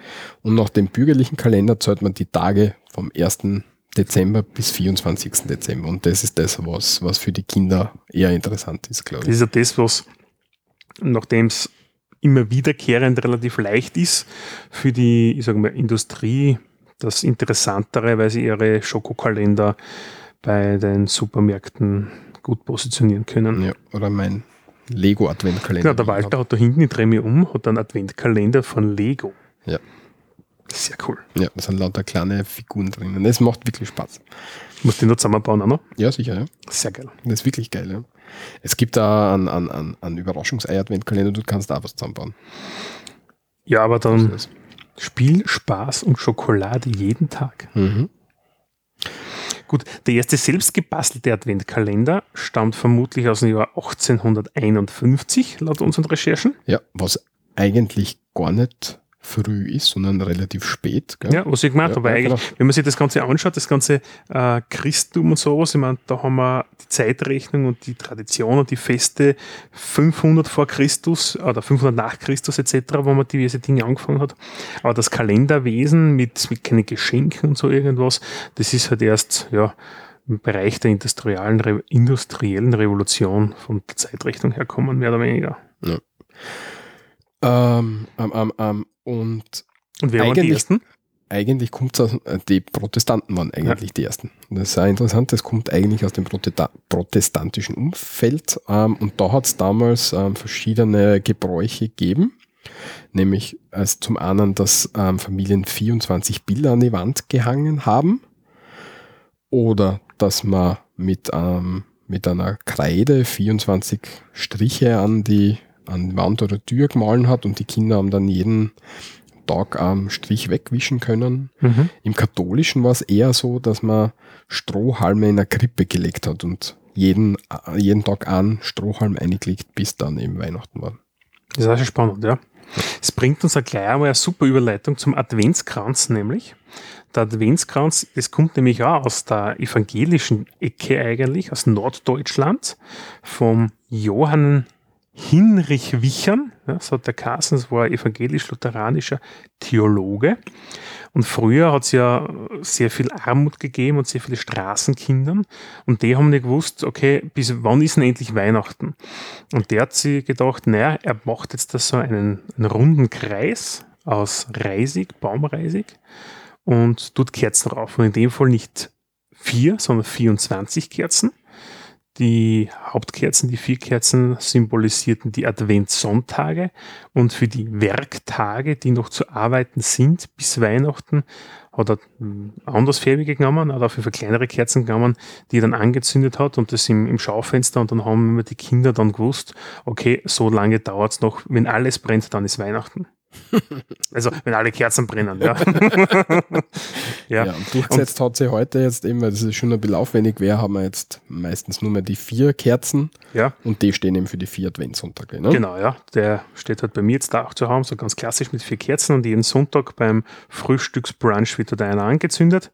Speaker 2: Und nach dem bürgerlichen Kalender zählt man die Tage vom 1. Dezember bis 24. Dezember. Und das ist das, was, was für die Kinder eher interessant ist, glaube
Speaker 1: Das
Speaker 2: ich.
Speaker 1: ist ja das, was, nachdem es immer wiederkehrend relativ leicht ist, für die, ich sage mal, Industrie das Interessantere, weil sie ihre Schokokalender bei den Supermärkten gut positionieren können.
Speaker 2: Ja, oder mein Lego-Adventkalender.
Speaker 1: Genau, der Walter hat da hinten, ich drehe mich um, hat einen Adventkalender von Lego.
Speaker 2: Ja.
Speaker 1: Sehr cool.
Speaker 2: Ja, da sind lauter kleine Figuren drinnen. Das macht wirklich Spaß.
Speaker 1: Musst du den noch zusammenbauen auch noch?
Speaker 2: Ja, sicher, ja.
Speaker 1: Sehr geil.
Speaker 2: Das ist wirklich geil, ja. Es gibt da einen, einen, einen, einen Überraschungsei-Adventkalender, du kannst da was zusammenbauen.
Speaker 1: Ja, aber dann Spiel, Spaß und Schokolade jeden Tag.
Speaker 2: Mhm.
Speaker 1: Gut, der erste selbstgebastelte Adventkalender stammt vermutlich aus dem Jahr 1851, laut unseren Recherchen.
Speaker 2: Ja, was eigentlich gar nicht früh ist, sondern relativ spät. Gell?
Speaker 1: Ja, was ich gemeint
Speaker 2: Ja,
Speaker 1: habe,
Speaker 2: ja,
Speaker 1: eigentlich,
Speaker 2: genau.
Speaker 1: wenn man sich das Ganze anschaut, das ganze äh, Christentum und sowas, ich meine, da haben wir die Zeitrechnung und die Tradition und die Feste 500 vor Christus oder 500 nach Christus etc., wo man diverse Dinge angefangen hat. Aber das Kalenderwesen mit, mit keine Geschenken und so irgendwas, das ist halt erst, ja, im Bereich der industriellen, Re industriellen Revolution von der Zeitrechnung herkommen, mehr oder weniger.
Speaker 2: Ähm, ähm, ähm, ähm, und
Speaker 1: Und wer waren die
Speaker 2: Eigentlich-
Speaker 1: ersten?
Speaker 2: eigentlich kommt es aus, äh, die Protestanten waren eigentlich die ersten. Das ist auch interessant, das kommt eigentlich aus dem Proteta protestantischen Umfeld. Ähm, und da hat es damals ähm, verschiedene Gebräuche gegeben. Nämlich als zum einen, dass ähm, Familien 24 Bilder an die Wand gehangen haben. Oder dass man mit, ähm, mit einer Kreide 24 Striche an die, an die Wand oder Tür gemahlen hat und die Kinder haben dann jeden Tag am Strich wegwischen können.
Speaker 1: Mhm.
Speaker 2: Im Katholischen war es eher so, dass man Strohhalme in eine Krippe gelegt hat und jeden, jeden Tag einen Strohhalm eingelegt, bis dann eben Weihnachten war.
Speaker 1: Das ist auch schon spannend, ja. Es bringt uns ja gleich einmal eine super Überleitung zum Adventskranz, nämlich. Der Adventskranz, das kommt nämlich auch aus der evangelischen Ecke eigentlich, aus Norddeutschland, vom Johann Hinrich Wichern, ja, so hat der Carsten, das war evangelisch-lutheranischer Theologe. Und früher hat es ja sehr viel Armut gegeben und sehr viele Straßenkinder. Und die haben nicht gewusst, okay, bis wann ist denn endlich Weihnachten? Und der hat sich gedacht, naja, er macht jetzt da so einen, einen runden Kreis aus Reisig, Baumreisig und tut Kerzen drauf. Und in dem Fall nicht vier, sondern 24 Kerzen. Die Hauptkerzen, die vier Kerzen symbolisierten die Adventssonntage. Und für die Werktage, die noch zu arbeiten sind bis Weihnachten, hat er andersfärbige genommen, hat jeden Fall kleinere Kerzen genommen, die er dann angezündet hat und das im, im Schaufenster. Und dann haben immer die Kinder dann gewusst, okay, so lange dauert es noch, wenn alles brennt, dann ist Weihnachten. also wenn alle Kerzen brennen, ja. ja.
Speaker 2: Ja, und durchgesetzt hat sie heute jetzt eben, weil das ist schon ein bisschen aufwendig wäre, haben wir jetzt meistens nur mehr die vier Kerzen
Speaker 1: ja.
Speaker 2: und die stehen eben für die vier Adventssonntage. Ne?
Speaker 1: Genau, ja. Der steht halt bei mir jetzt da auch zu Hause, so ganz klassisch mit vier Kerzen und jeden Sonntag beim Frühstücksbrunch wird da einer angezündet.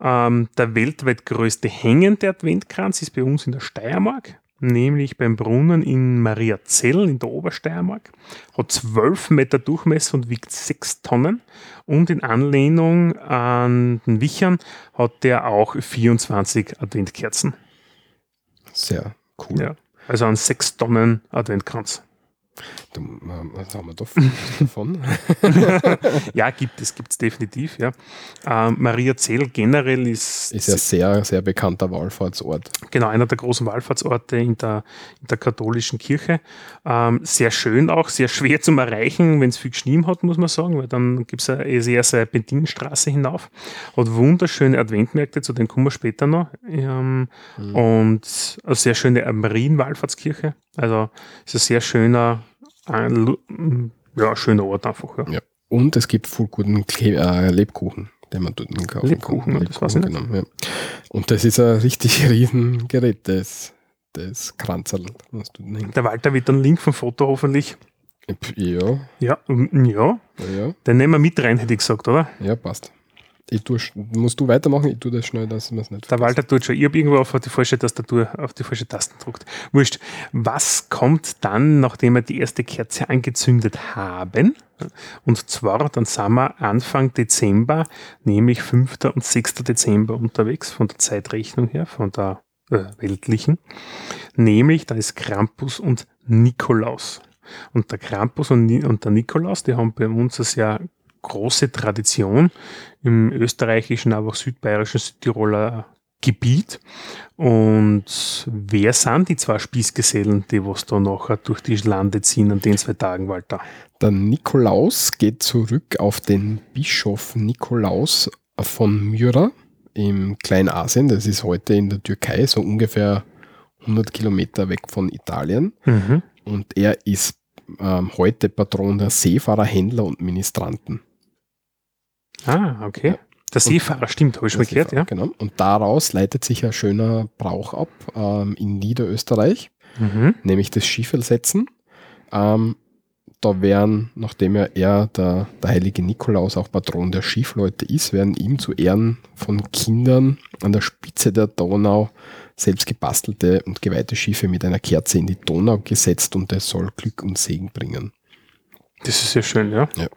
Speaker 1: Ähm, der weltweit größte hängende Adventkranz ist bei uns in der Steiermark, nämlich beim Brunnen in Mariazell in der Obersteiermark. Hat 12 Meter Durchmesser und wiegt 6 Tonnen. Und in Anlehnung an den Wichern hat der auch 24 Adventkerzen.
Speaker 2: Sehr cool.
Speaker 1: Ja. Also ein 6 Tonnen Adventkranz.
Speaker 2: Da, ähm, was haben wir da davon?
Speaker 1: Ja, gibt es, gibt es definitiv, ja. Ähm, Maria Zell generell ist,
Speaker 2: Ist ja sehr, sehr bekannter Wallfahrtsort.
Speaker 1: genau einer der großen Wallfahrtsorte in der, in der katholischen Kirche. Ähm, sehr schön auch, sehr schwer zum Erreichen, wenn es viel Schnee hat, muss man sagen, weil dann gibt es eine sehr Serpentinenstraße hinauf. Hat wunderschöne Adventmärkte, zu denen kommen wir später noch. Ähm, Und eine sehr schöne Marienwallfahrtskirche. Also ist ein sehr schöner, äh, lu- ja, schöner Ort einfach. Ja.
Speaker 2: Ja. Und es gibt voll guten Kle äh, Lebkuchen, den man dort kaufen
Speaker 1: Lebkuchen,
Speaker 2: kann.
Speaker 1: das ich nicht.
Speaker 2: genau, ja. Und das ist ein richtig riesen Gerät, das, das Kranzerl, was du hängt.
Speaker 1: Der Walter wird dann Link vom Foto hoffentlich.
Speaker 2: Ja,
Speaker 1: Ja, mm, ja.
Speaker 2: ja,
Speaker 1: Den nehmen wir mit rein, hätte ich gesagt, oder?
Speaker 2: ja, passt. Ich tue, musst du weitermachen? Ich tue das schnell, dass man es nicht
Speaker 1: Der Walter tut schon. Ich habe irgendwo auf die falsche Tastatur, auf die falsche Tasten gedruckt. Wurscht. Was kommt dann, nachdem wir die erste Kerze angezündet haben? Und zwar, dann sind wir Anfang Dezember, nämlich 5. und 6. Dezember unterwegs, von der Zeitrechnung her, von der äh, weltlichen. Nämlich, da ist Krampus und Nikolaus. Und der Krampus und, und der Nikolaus, die haben bei uns ein sehr große Tradition im österreichischen, aber auch südbayerischen, Südtiroler Gebiet. Und wer sind die zwei Spießgesellen, die was da nachher durch die Lande ziehen an den zwei Tagen, Walter?
Speaker 2: Der Nikolaus geht zurück auf den Bischof Nikolaus von Myra im Kleinasien. Das ist heute in der Türkei, so ungefähr 100 Kilometer weg von Italien.
Speaker 1: Mhm.
Speaker 2: Und er ist ähm, heute Patron der Seefahrer, Händler und Ministranten.
Speaker 1: Ah, okay. Der Seefahrer, stimmt, habe ich schon gehört, ja.
Speaker 2: Genau. Und daraus leitet sich ein schöner Brauch ab ähm, in Niederösterreich,
Speaker 1: Mhm.
Speaker 2: nämlich das Schiefelsetzen. Ähm, da werden, nachdem er, er der, der heilige Nikolaus auch Patron der Schiffleute ist, werden ihm zu Ehren von Kindern an der Spitze der Donau selbst gebastelte und geweihte Schiffe mit einer Kerze in die Donau gesetzt und es soll Glück und Segen bringen.
Speaker 1: Das ist sehr schön, ja.
Speaker 2: Habe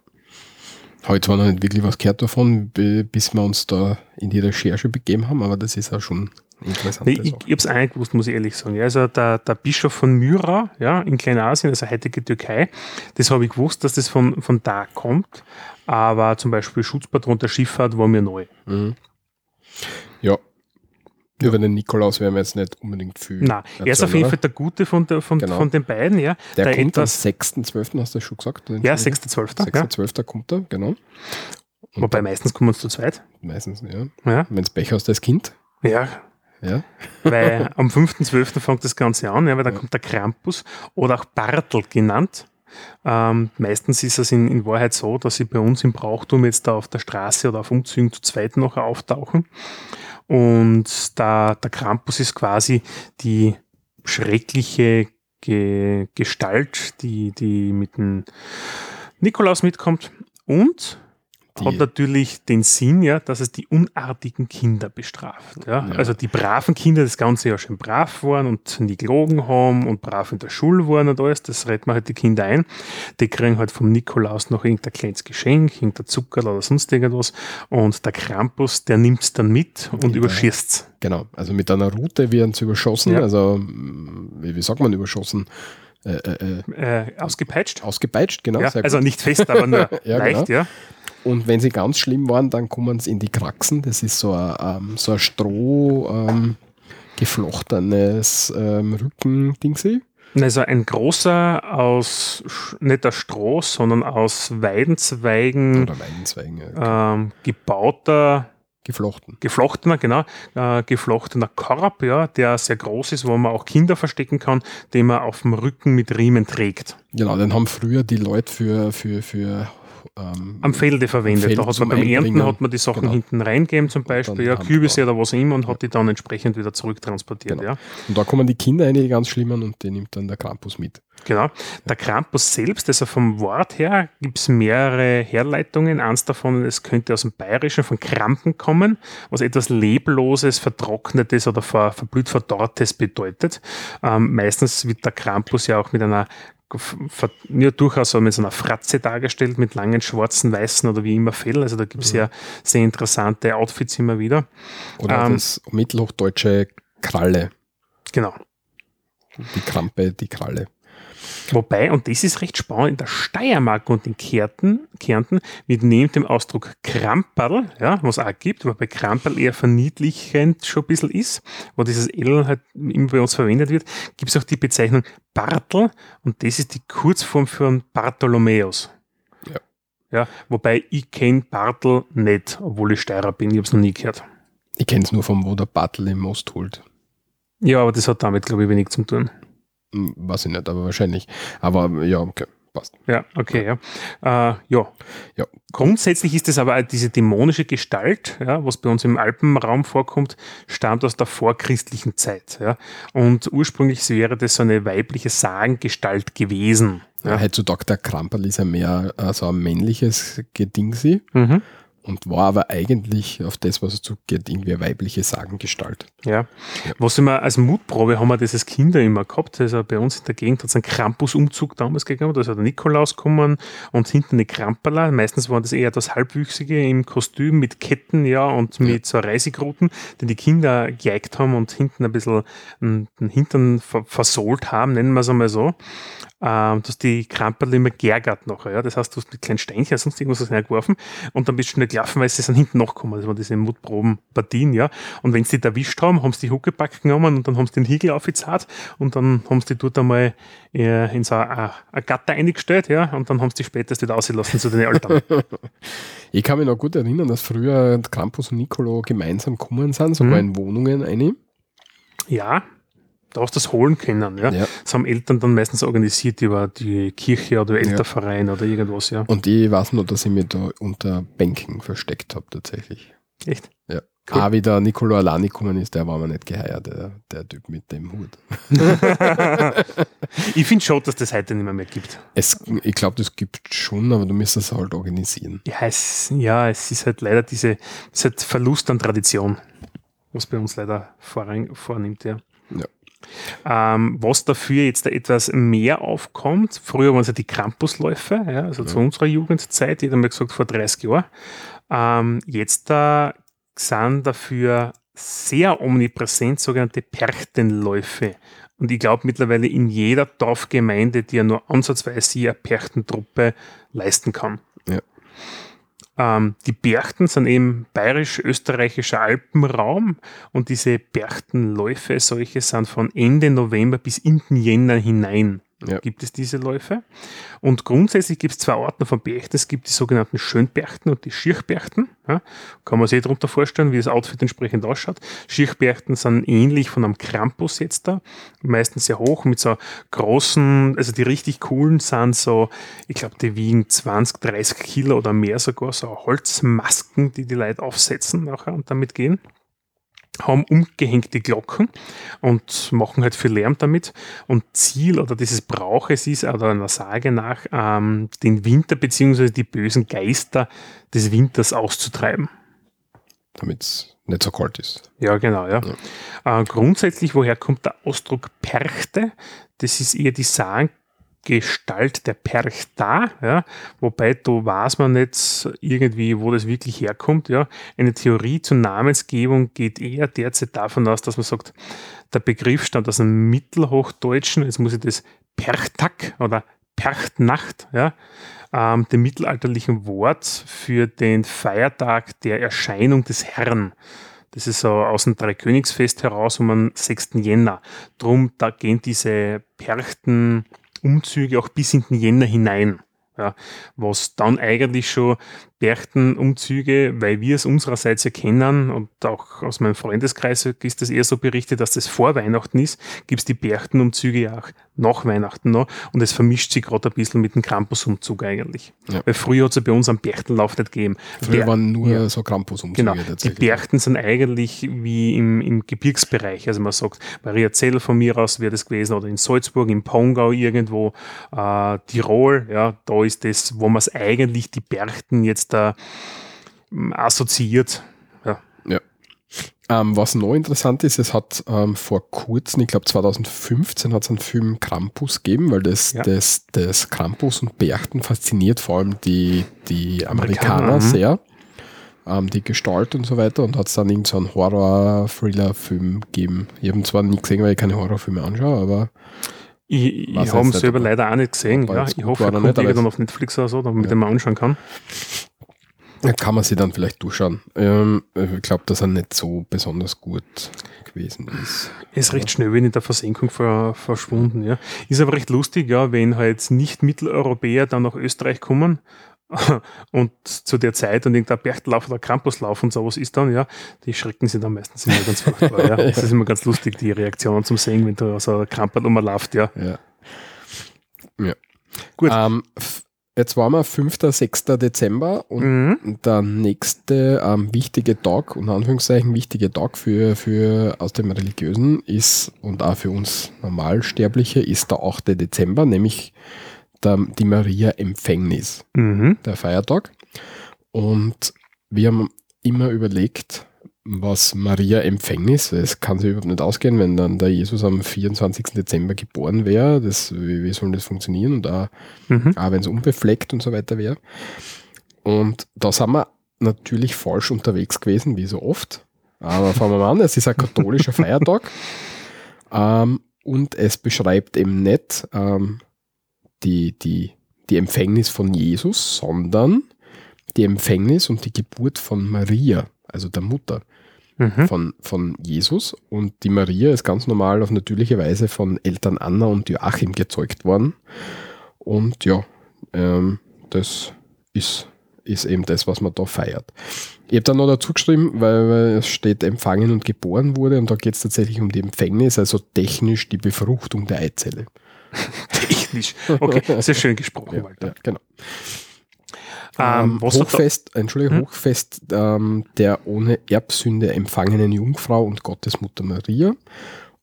Speaker 2: ich zwar noch nicht wirklich was gehört davon, bi- bis wir uns da in die Recherche begeben haben, aber das ist auch schon interessant.
Speaker 1: Nee, ich ich habe es eingewusst, muss ich ehrlich sagen. Ja, also der, der Bischof von Myra ja, in Kleinasien, also heutige Türkei, das habe ich gewusst, dass das von, von da kommt. Aber zum Beispiel Schutzpatron der Schifffahrt war mir neu.
Speaker 2: Mhm. Ja. Über den Nikolaus werden wir jetzt nicht unbedingt viel.
Speaker 1: Na, er ist auf jeden Fall der Gute von, der, von,
Speaker 2: Genau.
Speaker 1: von den beiden, ja.
Speaker 2: Der,
Speaker 1: der
Speaker 2: kommt am
Speaker 1: etwas-
Speaker 2: 6.12., hast du schon gesagt?
Speaker 1: Ja, 6.12. Ja.
Speaker 2: 6.12. kommt er, genau. Und
Speaker 1: Wobei meistens kommen wir zu zweit.
Speaker 2: meistens, ja.
Speaker 1: Ja,
Speaker 2: Wenn es Pech hast, das Kind.
Speaker 1: ja
Speaker 2: Ja.
Speaker 1: weil am 5.12. fängt das Ganze an, ja, weil da kommt der Krampus oder auch Bartel genannt. Ähm, meistens ist es in, in Wahrheit so, dass sie bei uns im Brauchtum jetzt da auf der Straße oder auf Umzügen zu zweit noch auftauchen. Und da, der Krampus ist quasi die schreckliche Ge Gestalt, die, die mit dem Nikolaus mitkommt. Und hat
Speaker 2: Die,
Speaker 1: natürlich den Sinn, ja, dass es die unartigen Kinder bestraft. Ja?
Speaker 2: Ja.
Speaker 1: Also die braven Kinder das ganze Jahr schön brav waren und nie gelogen haben und brav in der Schule waren und alles, das redet man halt die Kinder ein. Die kriegen halt vom Nikolaus noch irgendein kleines Geschenk, irgendein Zucker oder sonst irgendwas. Und der Krampus, der nimmt es dann mit und
Speaker 2: Ja.
Speaker 1: überschießt
Speaker 2: genau. Also mit einer Route werden sie überschossen.
Speaker 1: Ja.
Speaker 2: Also, wie, wie sagt man überschossen? Äh, äh, äh,
Speaker 1: äh, ausgepeitscht.
Speaker 2: ausgepeitscht, genau.
Speaker 1: Ja, also nicht fest, aber nur
Speaker 2: Ja,
Speaker 1: leicht,
Speaker 2: genau.
Speaker 1: ja.
Speaker 2: Und wenn sie ganz schlimm waren, dann kommen sie in die Kraxen. Das ist so ein, ähm, so ein Stroh ähm, geflochtenes ähm, Rückendingsi.
Speaker 1: Also ein großer aus, nicht aus Stroh, sondern aus Weidenzweigen
Speaker 2: Oder Weidenzweigen. Ja.
Speaker 1: ähm, gebauter,
Speaker 2: Geflochten.
Speaker 1: geflochtener, genau, äh, geflochtener Korb, ja, der sehr groß ist, wo man auch Kinder verstecken kann, den man auf dem Rücken mit Riemen trägt.
Speaker 2: Genau, den haben früher die Leute für, für, für ähm,
Speaker 1: Am Felde verwendet.
Speaker 2: Feld
Speaker 1: da hat man beim Ernten
Speaker 2: Einbringen.
Speaker 1: hat man die Sachen
Speaker 2: Genau.
Speaker 1: hinten reingegeben, zum Beispiel, ja, Kürbisse oder was immer und hat die dann entsprechend wieder zurücktransportiert.
Speaker 2: Genau.
Speaker 1: Ja.
Speaker 2: Und da kommen die Kinder rein, die ganz schlimmen, und die nimmt dann der Krampus mit.
Speaker 1: Genau. Der Krampus selbst, also vom Wort her, gibt es mehrere Herleitungen. Eins davon, es könnte aus dem Bayerischen von Krampen kommen, was etwas Lebloses, Vertrocknetes oder ver, verblüht Verdorrtes bedeutet. Ähm, meistens wird der Krampus ja auch mit einer ja, durchaus mit so einer Fratze dargestellt, mit langen schwarzen, weißen oder wie immer Fell. Also da gibt es ja sehr interessante Outfits immer wieder.
Speaker 2: Oder
Speaker 1: Ähm,
Speaker 2: das mittelhochdeutsche Kralle.
Speaker 1: Genau.
Speaker 2: Die Krampe, die Kralle.
Speaker 1: Wobei, und das ist recht spannend, in der Steiermark und in Kärnten, Kärnten wird neben dem Ausdruck Kramperl, ja, was auch gibt, wobei Kramperl eher verniedlichend schon ein bisschen ist, wo dieses L halt immer bei uns verwendet wird, gibt es auch die Bezeichnung Bartel und das ist die Kurzform für Bartholomäus.
Speaker 2: Ja.
Speaker 1: Ja, wobei ich kenne Bartel nicht, obwohl ich Steirer bin, ich habe es noch nie gehört.
Speaker 2: Ich kenne es nur vom, wo der Bartel im Most holt.
Speaker 1: Ja, aber das hat damit, glaube ich, wenig zu tun.
Speaker 2: Hm, Weiß ich nicht, aber wahrscheinlich. Aber ja, okay, passt.
Speaker 1: Ja, okay, ja. Äh, ja.
Speaker 2: Ja.
Speaker 1: Grundsätzlich ist es aber diese dämonische Gestalt, ja, was bei uns im Alpenraum vorkommt, stammt aus der vorchristlichen Zeit. Ja. Und ursprünglich wäre das so eine weibliche Sagengestalt gewesen.
Speaker 2: Ja.
Speaker 1: Ja.
Speaker 2: Heutzutage der Kramperl ist ja mehr äh, so ein männliches Gedingsi
Speaker 1: Mhm.
Speaker 2: Und war aber eigentlich auf das, was es zugeht, irgendwie eine weibliche Sagengestalt.
Speaker 1: Ja. Was immer als Mutprobe haben wir als Kinder immer gehabt. Also bei uns in der Gegend hat es einen Krampusumzug damals gegeben. Da ist ja der Nikolaus gekommen und hinten eine Kramperler. Meistens waren das eher das Halbwüchsige im Kostüm mit Ketten, ja, und mit so Reisigruten, die die Kinder geeigt haben und hinten ein bisschen den den Hintern ver versohlt haben, nennen wir es einmal so. Ähm, du hast die Kramperl immer geärgert nachher. Ja? Das heißt, du hast mit kleinen Steinchen sonst irgendwas reingeworfen und dann bist du schnell gelaufen, weil sie sind hinten nachgekommen. Das waren diese Mutprobenpartien, ja. Und wenn sie dich erwischt haben, haben sie die Huckepack genommen und dann haben sie den Hiegel aufgezahlt und dann haben sie die dort einmal äh, in so eine, eine Gatter eingestellt, ja, und dann haben sie die später wieder ausgelassen zu den Eltern.
Speaker 2: ich kann mich noch gut erinnern, dass früher Krampus und Nicolo gemeinsam gekommen sind, sogar mhm. in Wohnungen eine.
Speaker 1: Ja, da hast du das holen können. Ja? ja? Das haben Eltern dann meistens organisiert über die Kirche oder Elternverein ja. oder irgendwas. Ja.
Speaker 2: Und ich weiß nur, dass ich mich da unter Bänken versteckt habe tatsächlich.
Speaker 1: Echt?
Speaker 2: Ja. Cool. Ah, wie der Nicolo Alani gekommen ist, der war mir nicht geheiert, der, der Typ mit dem Hut.
Speaker 1: ich finde schon, dass das heute nicht mehr, mehr gibt.
Speaker 2: Es, ich glaube, das gibt schon, aber du müsstest es halt organisieren.
Speaker 1: Ja es, ja, es ist halt leider diese, es ist halt Verlust an Tradition, was bei uns leider vornimmt, ja.
Speaker 2: Ja.
Speaker 1: Ähm, was dafür jetzt da etwas mehr aufkommt, früher waren es ja die Campusläufe, ja, also ja. zu unserer Jugendzeit, jeder mal gesagt vor 30 Jahren. Ähm, jetzt da sind dafür sehr omnipräsent sogenannte Perchtenläufe. Und ich glaube mittlerweile in jeder Dorfgemeinde, die ja nur ansatzweise eine Perchtentruppe leisten kann. Ähm, die Berchten sind eben bayerisch-österreichischer Alpenraum und diese Berchtenläufe, solche sind von Ende November bis in den Jänner hinein ja. gibt es diese Läufe. Und grundsätzlich gibt es zwei Arten von Berchten. Es gibt die sogenannten Schönberchten und die Schirchberchten. Ja, kann man sich darunter vorstellen, wie das Outfit entsprechend ausschaut. Schirchberchten sind ähnlich von einem Krampus jetzt da, meistens sehr hoch mit so großen, also die richtig coolen sind so, ich glaube, die wiegen 20, 30 Kilo oder mehr sogar, so Holzmasken, die die Leute aufsetzen nachher und damit gehen haben umgehängte Glocken und machen halt viel Lärm damit. Und Ziel oder dieses Brauches ist, oder einer Sage nach, ähm, den Winter bzw. die bösen Geister des Winters auszutreiben.
Speaker 2: Damit es nicht so kalt ist.
Speaker 1: Ja, genau, ja. ja. Äh, grundsätzlich, woher kommt der Ausdruck Perchte? Das ist eher die Sagen Gestalt der Perchta, ja, wobei da weiß man nicht irgendwie, wo das wirklich herkommt. Ja. Eine Theorie zur Namensgebung geht eher derzeit davon aus, dass man sagt, der Begriff stammt aus dem Mittelhochdeutschen, jetzt muss ich das Perchtag oder Perchtnacht, ja, ähm, dem mittelalterlichen Wort für den Feiertag der Erscheinung des Herrn. Das ist so aus dem Dreikönigsfest heraus um den 6. Jänner. Drum, da gehen diese Perchten Umzüge auch bis in den Jänner hinein. Ja, was dann eigentlich schon Berchtenumzüge, weil wir es unsererseits erkennen und auch aus meinem Freundeskreis ist das eher so berichtet, dass das vor Weihnachten ist, gibt es die Berchtenumzüge ja auch nach Weihnachten noch und es vermischt sich gerade ein bisschen mit dem Krampusumzug eigentlich. Ja. Weil früher hat es ja bei uns einen Berchtenlauf nicht gegeben.
Speaker 2: Früher Ber waren nur ja. so Krampusumzüge.
Speaker 1: Genau. Die Berchten sind eigentlich wie im, im Gebirgsbereich. Also man sagt, Maria Zell von mir aus wäre das gewesen oder in Salzburg, im Pongau irgendwo, äh, Tirol, ja, da ist das, wo man es eigentlich die Berchten jetzt da ähm, assoziiert. Ja.
Speaker 2: ja. Ähm, was noch interessant ist, es hat ähm, vor kurzem, ich glaube 2015, hat es einen Film Krampus gegeben, weil das, ja. das, das Krampus und Berchten fasziniert vor allem die, die Amerikaner, Amerikaner mhm. sehr. Ähm, die Gestalt und so weiter und hat es dann irgendeinen so Horror-Thriller-Film gegeben. Ich habe ihn zwar nie gesehen, weil ich keine Horrorfilme anschaue, aber
Speaker 1: ich, ich habe ihn selber leider auch nicht gesehen. Ja, ich hoffe, er kommt irgendwann auf Netflix oder so, damit ja. man anschauen kann.
Speaker 2: Kann man sie dann vielleicht durchschauen. Ähm, ich glaube, dass er nicht so besonders gut gewesen ist.
Speaker 1: Er ist recht schnell in der Versenkung ver, verschwunden, ja. Ist aber recht lustig, ja, wenn halt nicht Mitteleuropäer dann nach Österreich kommen und zu der Zeit und irgendein Berchtlauf oder Campuslauf und sowas ist dann, ja, die schrecken sich dann meistens immer ganz furchtbar, ja. Das ist immer ganz lustig, die Reaktionen zum Sehen, wenn da so ein Krampel umläuft, ja.
Speaker 2: Ja. ja. Gut. Ähm, Jetzt waren wir 5. 6. Dezember und mhm. der nächste ähm, wichtige Tag, unter Anführungszeichen wichtige Tag für, für aus dem Religiösen ist und auch für uns Normalsterbliche ist der 8. Dezember, nämlich der, die Maria Empfängnis, mhm. der Feiertag. Und wir haben immer überlegt, was Maria Empfängnis, es kann sich überhaupt nicht ausgehen, wenn dann der Jesus am 24. Dezember geboren wäre, das, wie, wie soll das funktionieren und auch, mhm. auch wenn es unbefleckt und so weiter wäre. Und da sind wir natürlich falsch unterwegs gewesen, wie so oft. Aber fangen wir mal an, es ist ein katholischer Feiertag ähm, und es beschreibt eben nicht ähm, die, die, die Empfängnis von Jesus, sondern die Empfängnis und die Geburt von Maria, also der Mutter
Speaker 1: Mhm.
Speaker 2: von, von Jesus. Und die Maria ist ganz normal auf natürliche Weise von Eltern Anna und Joachim gezeugt worden. Und ja, ähm, das ist, ist eben das, was man da feiert. Ich habe dann noch dazu geschrieben, weil, weil es steht empfangen und geboren wurde und da geht es tatsächlich um die Empfängnis, also technisch die Befruchtung der Eizelle.
Speaker 1: Technisch. Okay, sehr schön gesprochen,
Speaker 2: Ja,
Speaker 1: Walter.
Speaker 2: ja, genau.
Speaker 1: Ähm,
Speaker 2: Ähm, Hochfest, Entschuldigung,
Speaker 1: Hm?
Speaker 2: Hochfest ähm, der ohne Erbsünde empfangenen Jungfrau und Gottesmutter Maria.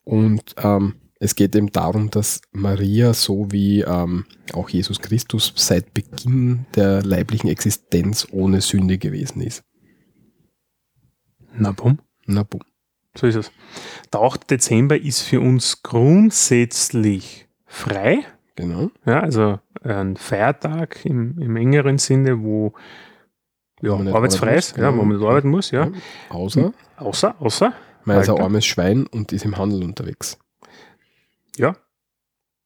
Speaker 2: Und ähm, es geht eben darum, dass Maria so wie ähm, auch Jesus Christus seit Beginn der leiblichen Existenz ohne Sünde gewesen ist.
Speaker 1: Na bumm.
Speaker 2: Na bumm.
Speaker 1: So ist es. Der 8. Dezember ist für uns grundsätzlich frei.
Speaker 2: Genau.
Speaker 1: Ja, also ein Feiertag im, im engeren Sinne, wo ja, arbeitsfrei ist, ja, wo man nicht arbeiten muss, ja.
Speaker 2: Außer
Speaker 1: Außer, außer,
Speaker 2: man ist ein armes Schwein und ist im Handel unterwegs.
Speaker 1: ja.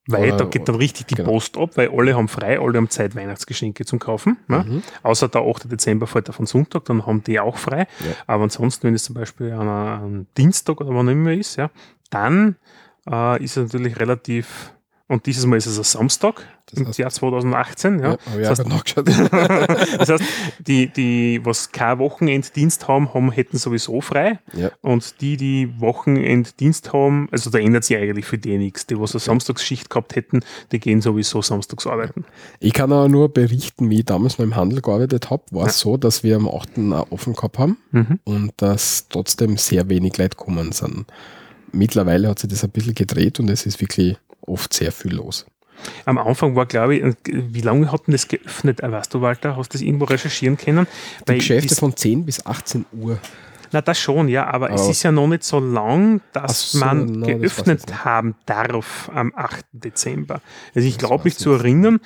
Speaker 1: Weil
Speaker 2: Oder-
Speaker 1: da geht dann richtig die
Speaker 2: genau.
Speaker 1: Post ab, weil alle haben frei, alle haben Zeit, Weihnachtsgeschenke zum Kaufen. Ja.
Speaker 2: Mhm.
Speaker 1: Außer der 8. Dezember fällt einen Sonntag, dann haben die auch frei.
Speaker 2: Ja.
Speaker 1: Aber ansonsten, wenn es zum Beispiel an einem Dienstag oder wann immer ist, ja, dann äh, ist es natürlich relativ, und dieses Mal ist es ein Samstag
Speaker 2: Das
Speaker 1: im
Speaker 2: heißt-
Speaker 1: Jahr 2018. Ja.
Speaker 2: Ja,
Speaker 1: Das
Speaker 2: auch
Speaker 1: heißt- das heißt, die, die, was kein Wochenenddienst haben, haben, hätten sowieso frei.
Speaker 2: ja.
Speaker 1: Und die, die Wochenenddienst haben, also da ändert sich eigentlich für die nichts. Die, was eine Samstagsschicht gehabt hätten, die gehen sowieso samstags arbeiten.
Speaker 2: Ich kann aber nur berichten, wie ich damals noch im Handel gearbeitet habe, war es so, dass wir am 8. auch offen gehabt haben
Speaker 1: Mhm.
Speaker 2: und dass trotzdem sehr wenig Leute gekommen sind. Mittlerweile hat sich das ein bisschen gedreht und es ist wirklich oft sehr viel los.
Speaker 1: Am Anfang war, glaube ich, wie lange hat denn das geöffnet? Äh, Weißt du, Walter, hast du das irgendwo recherchieren können?
Speaker 2: Die Geschäfte
Speaker 1: das-
Speaker 2: von 10 bis 18 Uhr.
Speaker 1: Na, das schon, ja, aber, es
Speaker 2: Aber-
Speaker 1: ist ja noch nicht so lang, dass
Speaker 2: so,
Speaker 1: man
Speaker 2: das ich
Speaker 1: geöffnet
Speaker 2: nicht.
Speaker 1: haben darf am 8. Dezember. Also ich
Speaker 2: Das
Speaker 1: glaube mich zu erinnern,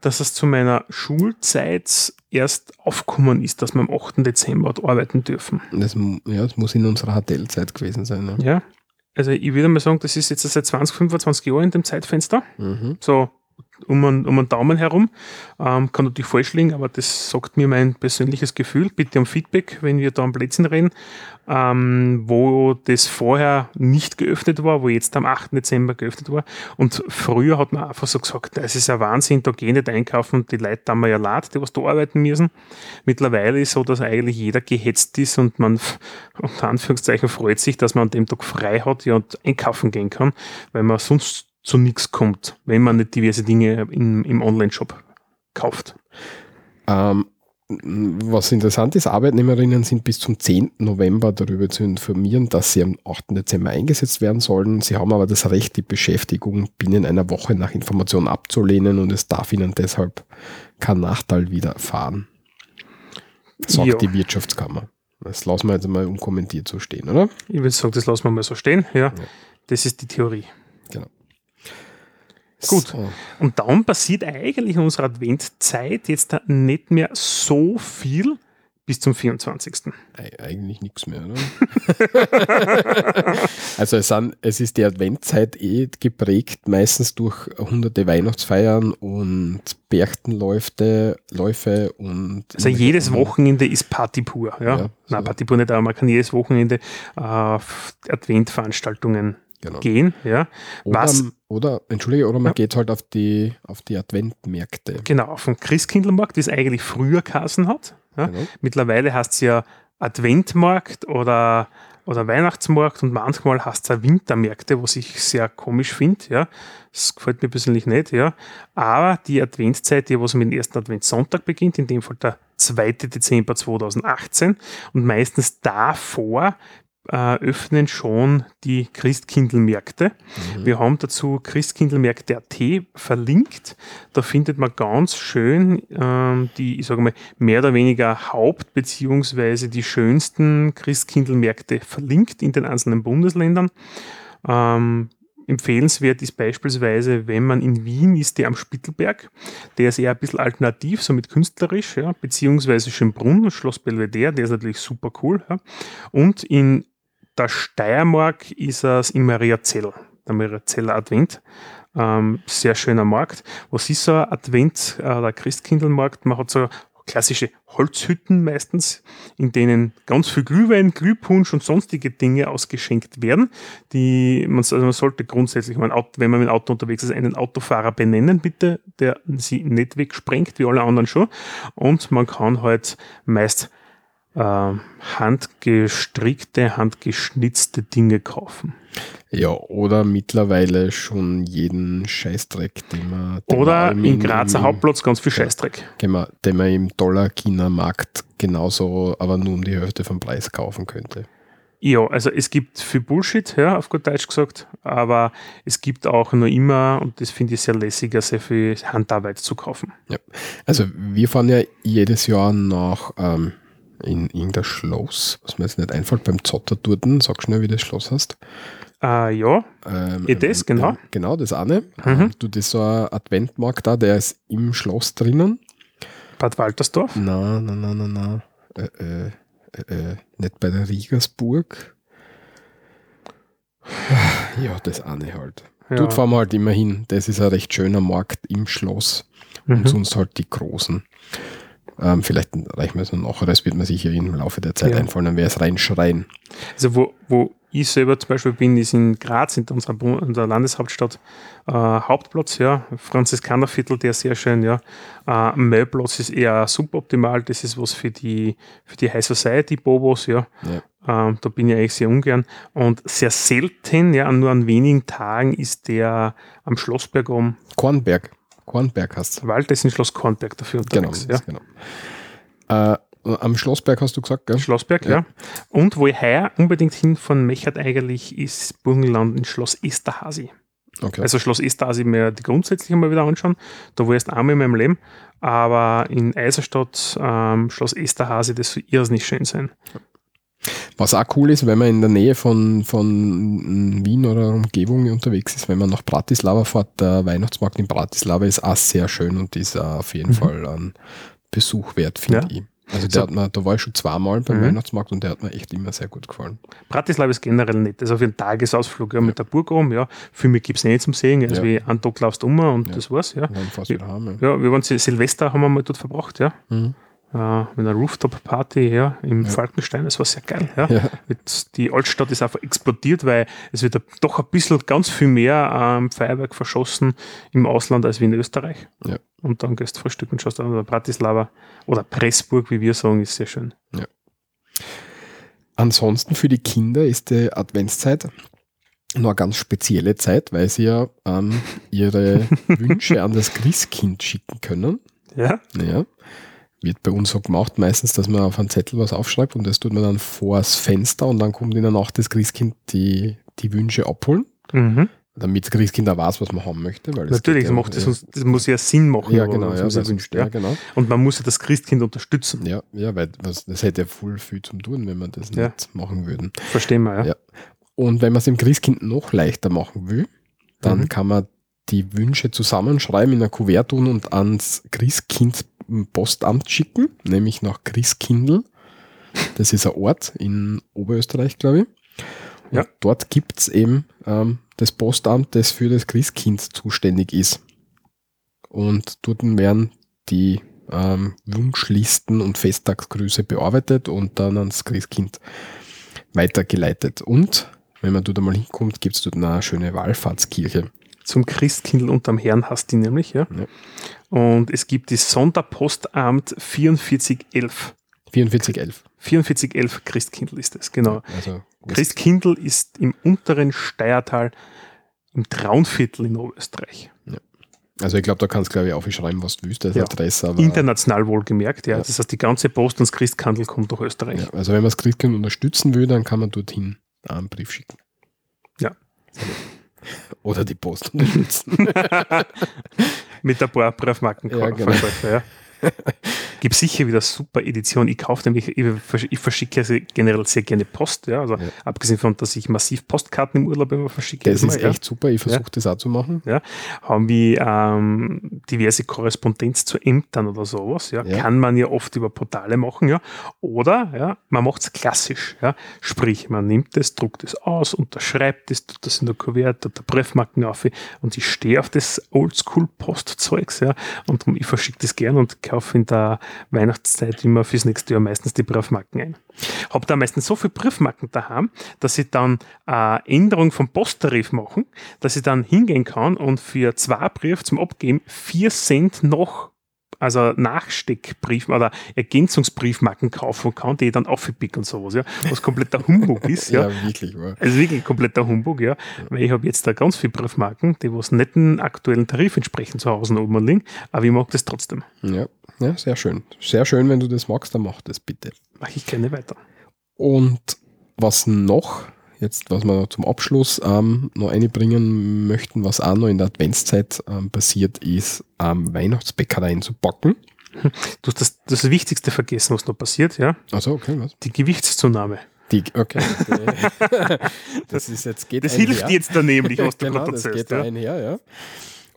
Speaker 1: dass es zu meiner Schulzeit erst aufgekommen ist, dass man am 8. Dezember hat arbeiten dürfen.
Speaker 2: Das, ja, das muss in unserer HTL-Zeit gewesen sein. Ne?
Speaker 1: Ja. Also ich würde mal sagen, das ist jetzt seit 20, 25 Jahren in dem Zeitfenster.
Speaker 2: Mhm.
Speaker 1: So um einen, um einen Daumen herum. Ähm, kann natürlich falsch liegen, aber das sagt mir mein persönliches Gefühl. Bitte um Feedback, wenn wir da am Plätzchen reden, ähm, wo das vorher nicht geöffnet war, wo jetzt am 8. Dezember geöffnet war. Und früher hat man einfach so gesagt, es ist ein Wahnsinn, da geh ich nicht einkaufen, die Leute haben ja leid, die was da arbeiten müssen. Mittlerweile ist so, dass eigentlich jeder gehetzt ist und man unter Anführungszeichen freut sich, dass man an dem Tag frei hat ja, und einkaufen gehen kann, weil man sonst zu nichts kommt, wenn man nicht diverse Dinge im, im Online-Shop kauft.
Speaker 2: Ähm, was interessant ist, Arbeitnehmerinnen sind bis zum 10. November darüber zu informieren, dass sie am 8. Dezember eingesetzt werden sollen. Sie haben aber das Recht, die Beschäftigung binnen einer Woche nach Information abzulehnen und es darf ihnen deshalb kein Nachteil widerfahren, sagt
Speaker 1: Ja.
Speaker 2: die Wirtschaftskammer. Das lassen wir jetzt mal unkommentiert so stehen, oder?
Speaker 1: Ich würde sagen, das lassen wir mal so stehen. Ja,
Speaker 2: Ja.
Speaker 1: Das ist die Theorie. Gut.
Speaker 2: So.
Speaker 1: Und dann passiert eigentlich in unserer Adventzeit jetzt nicht mehr so viel bis zum 24.
Speaker 2: Ei- Eigentlich nichts mehr, oder? also es, sind, es ist die Adventzeit eh geprägt, meistens durch hunderte Weihnachtsfeiern und Berchtenläufe Läufe und
Speaker 1: Also jedes Wochenende ist Party pur. Ja?
Speaker 2: Ja,
Speaker 1: Nein,
Speaker 2: so.
Speaker 1: Party pur nicht, aber man kann jedes Wochenende äh, Adventveranstaltungen
Speaker 2: genau.
Speaker 1: gehen. Ja?
Speaker 2: Oder,
Speaker 1: Was-
Speaker 2: oder, entschuldige, oder man
Speaker 1: Ja.
Speaker 2: geht halt auf die, auf die Adventmärkte.
Speaker 1: Genau, auf dem Christkindlmarkt, wie es eigentlich früher Kassen hat. Ja?
Speaker 2: Genau.
Speaker 1: Mittlerweile heißt es ja Adventmarkt oder, oder Weihnachtsmarkt und manchmal heißt es auch Wintermärkte, was ich sehr komisch finde. Ja. Das gefällt mir persönlich nicht. Ja. Aber die Adventszeit, die was mit dem ersten Adventssonntag beginnt, in dem Fall der 2. Dezember 2018 und meistens davor äh, öffnen schon die Christkindlmärkte.
Speaker 2: Mhm.
Speaker 1: Wir haben dazu Christkindlmärkte.at verlinkt. Da findet man ganz schön ähm, die, ich sage mal, mehr oder weniger Haupt- beziehungsweise die schönsten Christkindlmärkte verlinkt in den einzelnen Bundesländern. Ähm, empfehlenswert ist beispielsweise, wenn man in Wien ist, der am Spittelberg. Der ist eher ein bisschen alternativ, somit künstlerisch, ja, beziehungsweise Schönbrunn, Schloss Belvedere, der ist natürlich super cool. Ja. Und in der Steiermark ist es im Mariazell, der Mariazeller Advent. Ähm, sehr schöner Markt. Was ist so ein Advent- äh, oder Christkindlmarkt? Man hat so klassische Holzhütten meistens, in denen ganz viel Glühwein, Glühpunsch und sonstige Dinge ausgeschenkt werden. Die, man, also man sollte grundsätzlich, wenn man mit dem Auto unterwegs ist, einen Autofahrer benennen, bitte, der sie nicht wegsprengt, wie alle anderen schon. Und man kann halt meist handgestrickte, handgeschnitzte Dinge kaufen.
Speaker 2: Ja, oder mittlerweile schon jeden Scheißdreck, den man.
Speaker 1: Den oder man im, Grazer Hauptplatz ganz viel Scheißdreck.
Speaker 2: Den man, den man im Dollar-China-Markt genauso, aber nur um die Hälfte vom Preis kaufen könnte.
Speaker 1: Ja, also es gibt viel Bullshit, ja, auf gut Deutsch gesagt, aber es gibt auch noch immer, und das finde ich sehr lässiger, sehr viel Handarbeit zu kaufen.
Speaker 2: Ja, also wir fahren ja jedes Jahr nach ähm, in irgendein Schloss, was mir jetzt nicht einfällt, beim Zotter dort, sag schnell, wie das Schloss heißt.
Speaker 1: Uh, ja, ähm, das, genau. Ähm,
Speaker 2: genau, das eine. Mhm. Du, das so ein Adventmarkt da, der ist im Schloss drinnen.
Speaker 1: Bad Waltersdorf?
Speaker 2: Nein, nein, nein, nein, nein. Äh, äh, äh, nicht bei der Riegersburg. Ja, das eine halt. Ja. Dort fahren wir halt immer hin. Das ist ein recht schöner Markt im Schloss. Mhm. Und sonst halt die großen. Ähm, vielleicht reichen wir es noch nachher, das wird mir sicher im Laufe der Zeit ja. einfallen, dann wäre es reinschreien.
Speaker 1: Also wo, wo ich selber zum Beispiel bin, ist in Graz, in unserer, unserer Landeshauptstadt, äh, Hauptplatz, ja, Franziskanerviertel, der sehr schön, ja. Äh, Mailplatz ist eher suboptimal, das ist was für die, für die High Society Bobos, ja. ja. Äh, da bin ich eigentlich sehr ungern. Und sehr selten, ja, nur an wenigen Tagen ist der am Schlossberg um.
Speaker 2: Kornberg. Kornberg hast.
Speaker 1: Wald ist in Schloss Kornberg dafür
Speaker 2: genau, unterwegs. Genau, ja. genau. Äh, am Schlossberg hast du gesagt,
Speaker 1: gell? Schlossberg, ja. ja. Und wo ich heuer unbedingt hin von Mechert eigentlich ist Burgenland in Schloss Esterhasi. Okay. Also Schloss Esterhasi mir die grundsätzlich mal wieder anschauen. Da war ich erst einmal in meinem Leben. Aber in Eiserstadt, ähm, Schloss Esterhasi, das soll irrsinnig schön sein.
Speaker 2: Was auch cool ist, wenn man in der Nähe von, von Wien oder Umgebung unterwegs ist, wenn man nach Bratislava fährt, der Weihnachtsmarkt in Bratislava ist auch sehr schön und ist auf jeden mhm. Fall ein Besuch wert, finde ja. ich. Also der so. hat mir, da war ich schon zweimal beim mhm. Weihnachtsmarkt und der hat mir echt immer sehr gut gefallen.
Speaker 1: Bratislava ist generell nett. Also für einen Tagesausflug ja, ja. mit der Burg oben, ja. Für mich gibt es nicht zum Sehen. Also ja. wie einen Tag laufst du um und das war's, ja. Dann fast wieder heim, ja. ja, wir waren Silvester, haben wir mal dort verbracht, ja. Mhm äh, mit einer Rooftop-Party ja, im ja. Falkenstein. Das war sehr geil. Ja. ja. Die Altstadt ist einfach explodiert, weil es wird doch ein bisschen ganz viel mehr ähm, Feuerwerk verschossen im Ausland als wie in Österreich. Ja. Und dann gehst du Frühstück und schaust an Bratislava oder Pressburg, wie wir sagen, ist sehr schön. Ja.
Speaker 2: Ansonsten für die Kinder ist die Adventszeit noch eine ganz spezielle Zeit, weil sie ja ähm, ihre Wünsche an das Christkind schicken können.
Speaker 1: Ja.
Speaker 2: ja wird bei uns so gemacht, meistens, dass man auf einen Zettel was aufschreibt und das tut man dann vors Fenster und dann kommt in der Nacht das Christkind die, die Wünsche abholen. Mhm. Damit das Christkind auch weiß, was man haben möchte.
Speaker 1: Natürlich, das, macht, das, das, muss ja Sinn machen,
Speaker 2: ja, genau, ja, wünscht. Ja. genau.
Speaker 1: Und man muss ja das Christkind unterstützen.
Speaker 2: Ja, ja weil das, das hätte ja voll viel zum tun, wenn man das ja. nicht machen würden.
Speaker 1: Verstehen wir, ja. ja.
Speaker 2: Und wenn man es dem Christkind noch leichter machen will, dann mhm. kann man die Wünsche zusammenschreiben, in ein Kuvert tun und ans Christkind Postamt schicken, nämlich nach Christkindl. Das ist ein Ort in Oberösterreich, glaube ich. Ja. dort gibt es eben ähm, das Postamt, das für das Christkind zuständig ist. Und dort werden die ähm, Wunschlisten und Festtagsgrüße bearbeitet und dann ans Christkind weitergeleitet. Und wenn man dort einmal hinkommt, gibt es dort eine schöne Wallfahrtskirche
Speaker 1: zum Christkindl unterm Herrn hast du nämlich, ja? ja. Und es gibt die Sonderpostamt 4411.
Speaker 2: 4411.
Speaker 1: 4411 Christkindl ist es, genau. Also, Christkindl ist im unteren Steiertal im Traunviertel in Oberösterreich. Ja.
Speaker 2: Also ich glaube, da kannst du glaube ich aufschreiben, was du willst, als
Speaker 1: ja.
Speaker 2: Adresse.
Speaker 1: Aber International wohlgemerkt, ja. ja. Das heißt, die ganze Post und das Christkindl kommt durch Österreich. Ja,
Speaker 2: also wenn man das Christkind unterstützen will, dann kann man dorthin einen Brief schicken.
Speaker 1: Ja.
Speaker 2: Oder die Post unterstützen.
Speaker 1: Mit ein paar Briefmarken.
Speaker 2: Ja, genau. ja.
Speaker 1: Gibt sicher wieder super Edition. Ich kaufe nämlich, ich, versch- ich verschicke generell sehr gerne Post, ja. Also
Speaker 2: Ja.
Speaker 1: abgesehen von, dass ich massiv Postkarten im Urlaub immer verschicke.
Speaker 2: Das
Speaker 1: immer,
Speaker 2: ist
Speaker 1: ja.
Speaker 2: echt super. Ich versuche das auch zu machen.
Speaker 1: haben wir ähm, diverse Korrespondenz zu Ämtern oder sowas, ja,
Speaker 2: Ja.
Speaker 1: kann man ja oft über Portale machen, ja, oder ja, man macht es klassisch, ja, sprich, man nimmt es, druckt es aus, unterschreibt es, tut das in der Kuverte, tut der Briefmarken auf und ich stehe auf das Oldschool-Postzeugs, ja, und ich verschicke das gern und kaufe in der Weihnachtszeit immer fürs nächste Jahr meistens die Briefmarken ein. Habe da meistens so viele Briefmarken daheim, dass ich dann äh, Änderung vom Posttarif machen, dass ich dann hingehen kann und für zwei Briefe zum Abgeben vier Cent noch, also Nachsteckbrief oder Ergänzungsbriefmarken kaufen kann, die ich dann aufpick und sowas, ja, was kompletter Humbug ist, ja.
Speaker 2: Ja, wirklich. Wahr.
Speaker 1: Also wirklich kompletter Humbug, ja. Weil ich habe jetzt da ganz viele Briefmarken, die was nicht dem aktuellen Tarif entsprechen zu Hause oben liegen, aber ich mag das trotzdem.
Speaker 2: Ja. ja, sehr schön. Sehr schön, wenn du das magst, dann mach das bitte.
Speaker 1: Mache ich gerne weiter.
Speaker 2: Und was noch, jetzt was wir zum Abschluss ähm, noch einbringen möchten, was auch noch in der Adventszeit ähm, passiert, ist ähm, Weihnachtsbäckereien zu backen.
Speaker 1: Du hast das, das Wichtigste vergessen, was noch passiert, ja.
Speaker 2: Also okay, was?
Speaker 1: Die Gewichtszunahme.
Speaker 2: Die, okay. Das ist jetzt geht
Speaker 1: Das hilft jetzt da nämlich, was du
Speaker 2: genau,
Speaker 1: gerade
Speaker 2: das geht
Speaker 1: Ja.
Speaker 2: einher, ja.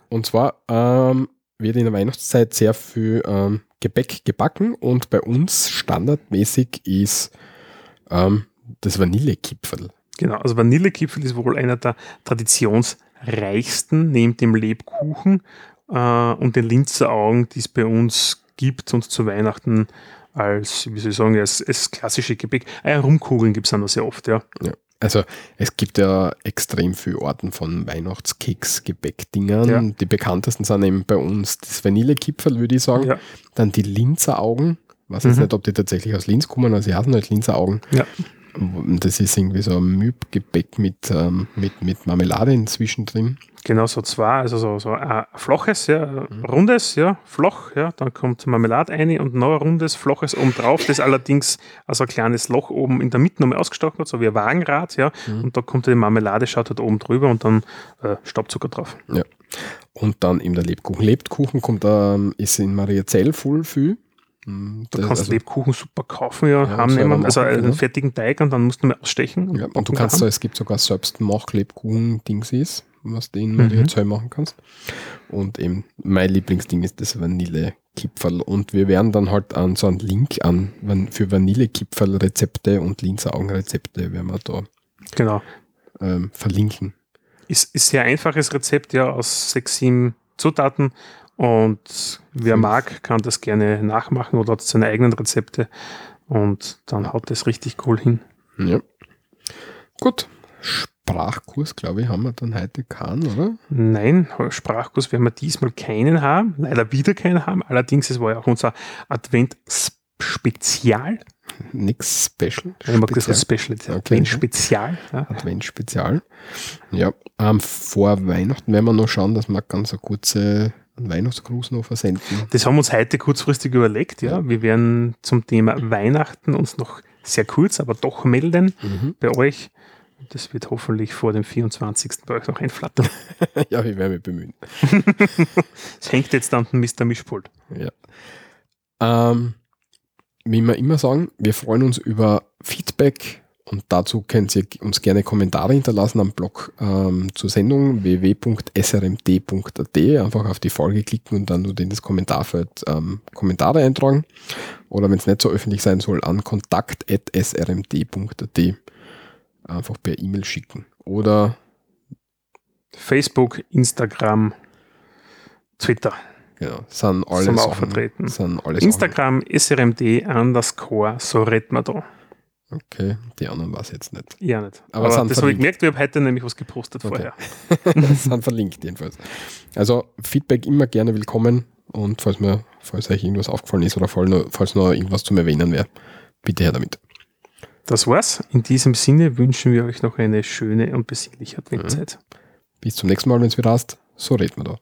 Speaker 2: Und zwar ähm, wird in der Weihnachtszeit sehr viel ähm, Gebäck gebacken und bei uns standardmäßig ist ähm, das Vanillekipferl.
Speaker 1: Genau, also Vanillekipferl ist wohl einer der traditionsreichsten, neben dem Lebkuchen äh, und den Linzer Augen, die es bei uns gibt und zu Weihnachten als, wie soll ich sagen, als, als klassische Gebäck. Ah ja, Rumkugeln gibt es auch noch sehr oft, ja.
Speaker 2: Also es gibt ja extrem viele Arten von Weihnachtskeks-Gebäckdingern.
Speaker 1: Ja.
Speaker 2: Die bekanntesten sind eben bei uns das Vanillekipferl, würde ich sagen.
Speaker 1: Ja,
Speaker 2: Dann die Linzer Augen. Ich weiß jetzt
Speaker 1: Mhm.
Speaker 2: nicht, ob die tatsächlich aus Linz kommen, also sie heißen halt Linzer Augen.
Speaker 1: Ja.
Speaker 2: Das ist irgendwie so ein Mübgebäck mit, ähm, mit, mit Marmelade inzwischen drin.
Speaker 1: genau so zwei, also so, so ein flaches, ja,
Speaker 2: Mhm.
Speaker 1: rundes, ja, flach, ja, dann kommt Marmelade rein und noch ein rundes, flaches oben drauf, das allerdings also ein kleines Loch oben in der Mitte nochmal ausgestochen hat, so wie ein Wagenrad, ja,
Speaker 2: Mhm.
Speaker 1: und da kommt die Marmelade, schaut halt oben drüber und dann äh, Staubzucker drauf.
Speaker 2: Und dann eben der Lebkuchen. Lebkuchen kommt, ähm, ist in Mariazell voll viel. Mm,
Speaker 1: Du kannst
Speaker 2: also-
Speaker 1: Lebkuchen super kaufen, ja,
Speaker 2: Ja,
Speaker 1: haben nehmen, also einen
Speaker 2: genau.
Speaker 1: fertigen Teig und dann musst du mal ausstechen.
Speaker 2: Ja, und du kannst, da, es gibt sogar selbst Mach-Lebkuchen-Dings ist, was du in
Speaker 1: Mhm.
Speaker 2: Mariazell machen kannst. Und eben mein Lieblingsding ist das Vanillekipferl. Und wir werden dann halt an so einen Link an für Vanillekipferl-Rezepte und Linzer Augenrezepte werden wir da
Speaker 1: Genau.
Speaker 2: ähm, verlinken.
Speaker 1: Ist, ist sehr einfaches Rezept, ja, aus sechs, sieben Zutaten. Und wer mag, kann das gerne nachmachen oder hat seine eigenen Rezepte. Und dann haut das richtig cool hin.
Speaker 2: Ja. Gut. Sprachkurs, glaube ich, haben wir dann heute keinen, oder?
Speaker 1: Nein, Sprachkurs werden wir diesmal keinen haben, leider wieder keinen haben. Allerdings, es war ja auch unser Advent-Spezial.
Speaker 2: Nix Special.
Speaker 1: Ich mag das als
Speaker 2: Spezial.
Speaker 1: Special.
Speaker 2: Okay.
Speaker 1: Advent-Spezial. Ja.
Speaker 2: Advent-Spezial. Ja, ähm, vor Weihnachten werden wir noch schauen, dass wir ganz eine kurze einen Weihnachtsgruß noch versenden.
Speaker 1: Das haben wir uns heute kurzfristig überlegt. Ja.
Speaker 2: Ja.
Speaker 1: Wir werden zum Thema Weihnachten uns noch sehr kurz, aber doch melden
Speaker 2: Mhm.
Speaker 1: bei euch. Das wird hoffentlich vor dem 24. bei euch noch einflattern.
Speaker 2: ja, ich werde mich bemühen.
Speaker 1: Es hängt jetzt an den Mr. Mischpult.
Speaker 2: Ja. Ähm, wie wir immer sagen, wir freuen uns über Feedback und dazu könnt ihr uns gerne Kommentare hinterlassen am Blog ähm, zur Sendung www.srmd.at. Einfach auf die Folge klicken und dann nur in das Kommentarfeld ähm, Kommentare eintragen. Oder wenn es nicht so öffentlich sein soll, an kontakt.srmd.at einfach per E-Mail schicken. Oder
Speaker 1: Facebook, Instagram, Twitter
Speaker 2: genau, sind alles
Speaker 1: sind auch vertreten.
Speaker 2: Sind alles
Speaker 1: Instagram, SRMD, underscore, so redet man da.
Speaker 2: Okay, die anderen weiß ich jetzt nicht.
Speaker 1: Ja, nicht.
Speaker 2: Aber
Speaker 1: Aber, das habe ich gemerkt, ich habe heute nämlich was gepostet
Speaker 2: Okay.
Speaker 1: vorher.
Speaker 2: sind verlinkt jedenfalls. Also Feedback immer gerne willkommen und falls mir, falls euch irgendwas aufgefallen ist oder falls noch, irgendwas zum Erwähnen wäre, bitte her damit.
Speaker 1: Das war's. In diesem Sinne wünschen wir euch noch eine schöne und besinnliche Adventzeit.
Speaker 2: Bis zum nächsten Mal, wenn es wieder hast. So reden wir da.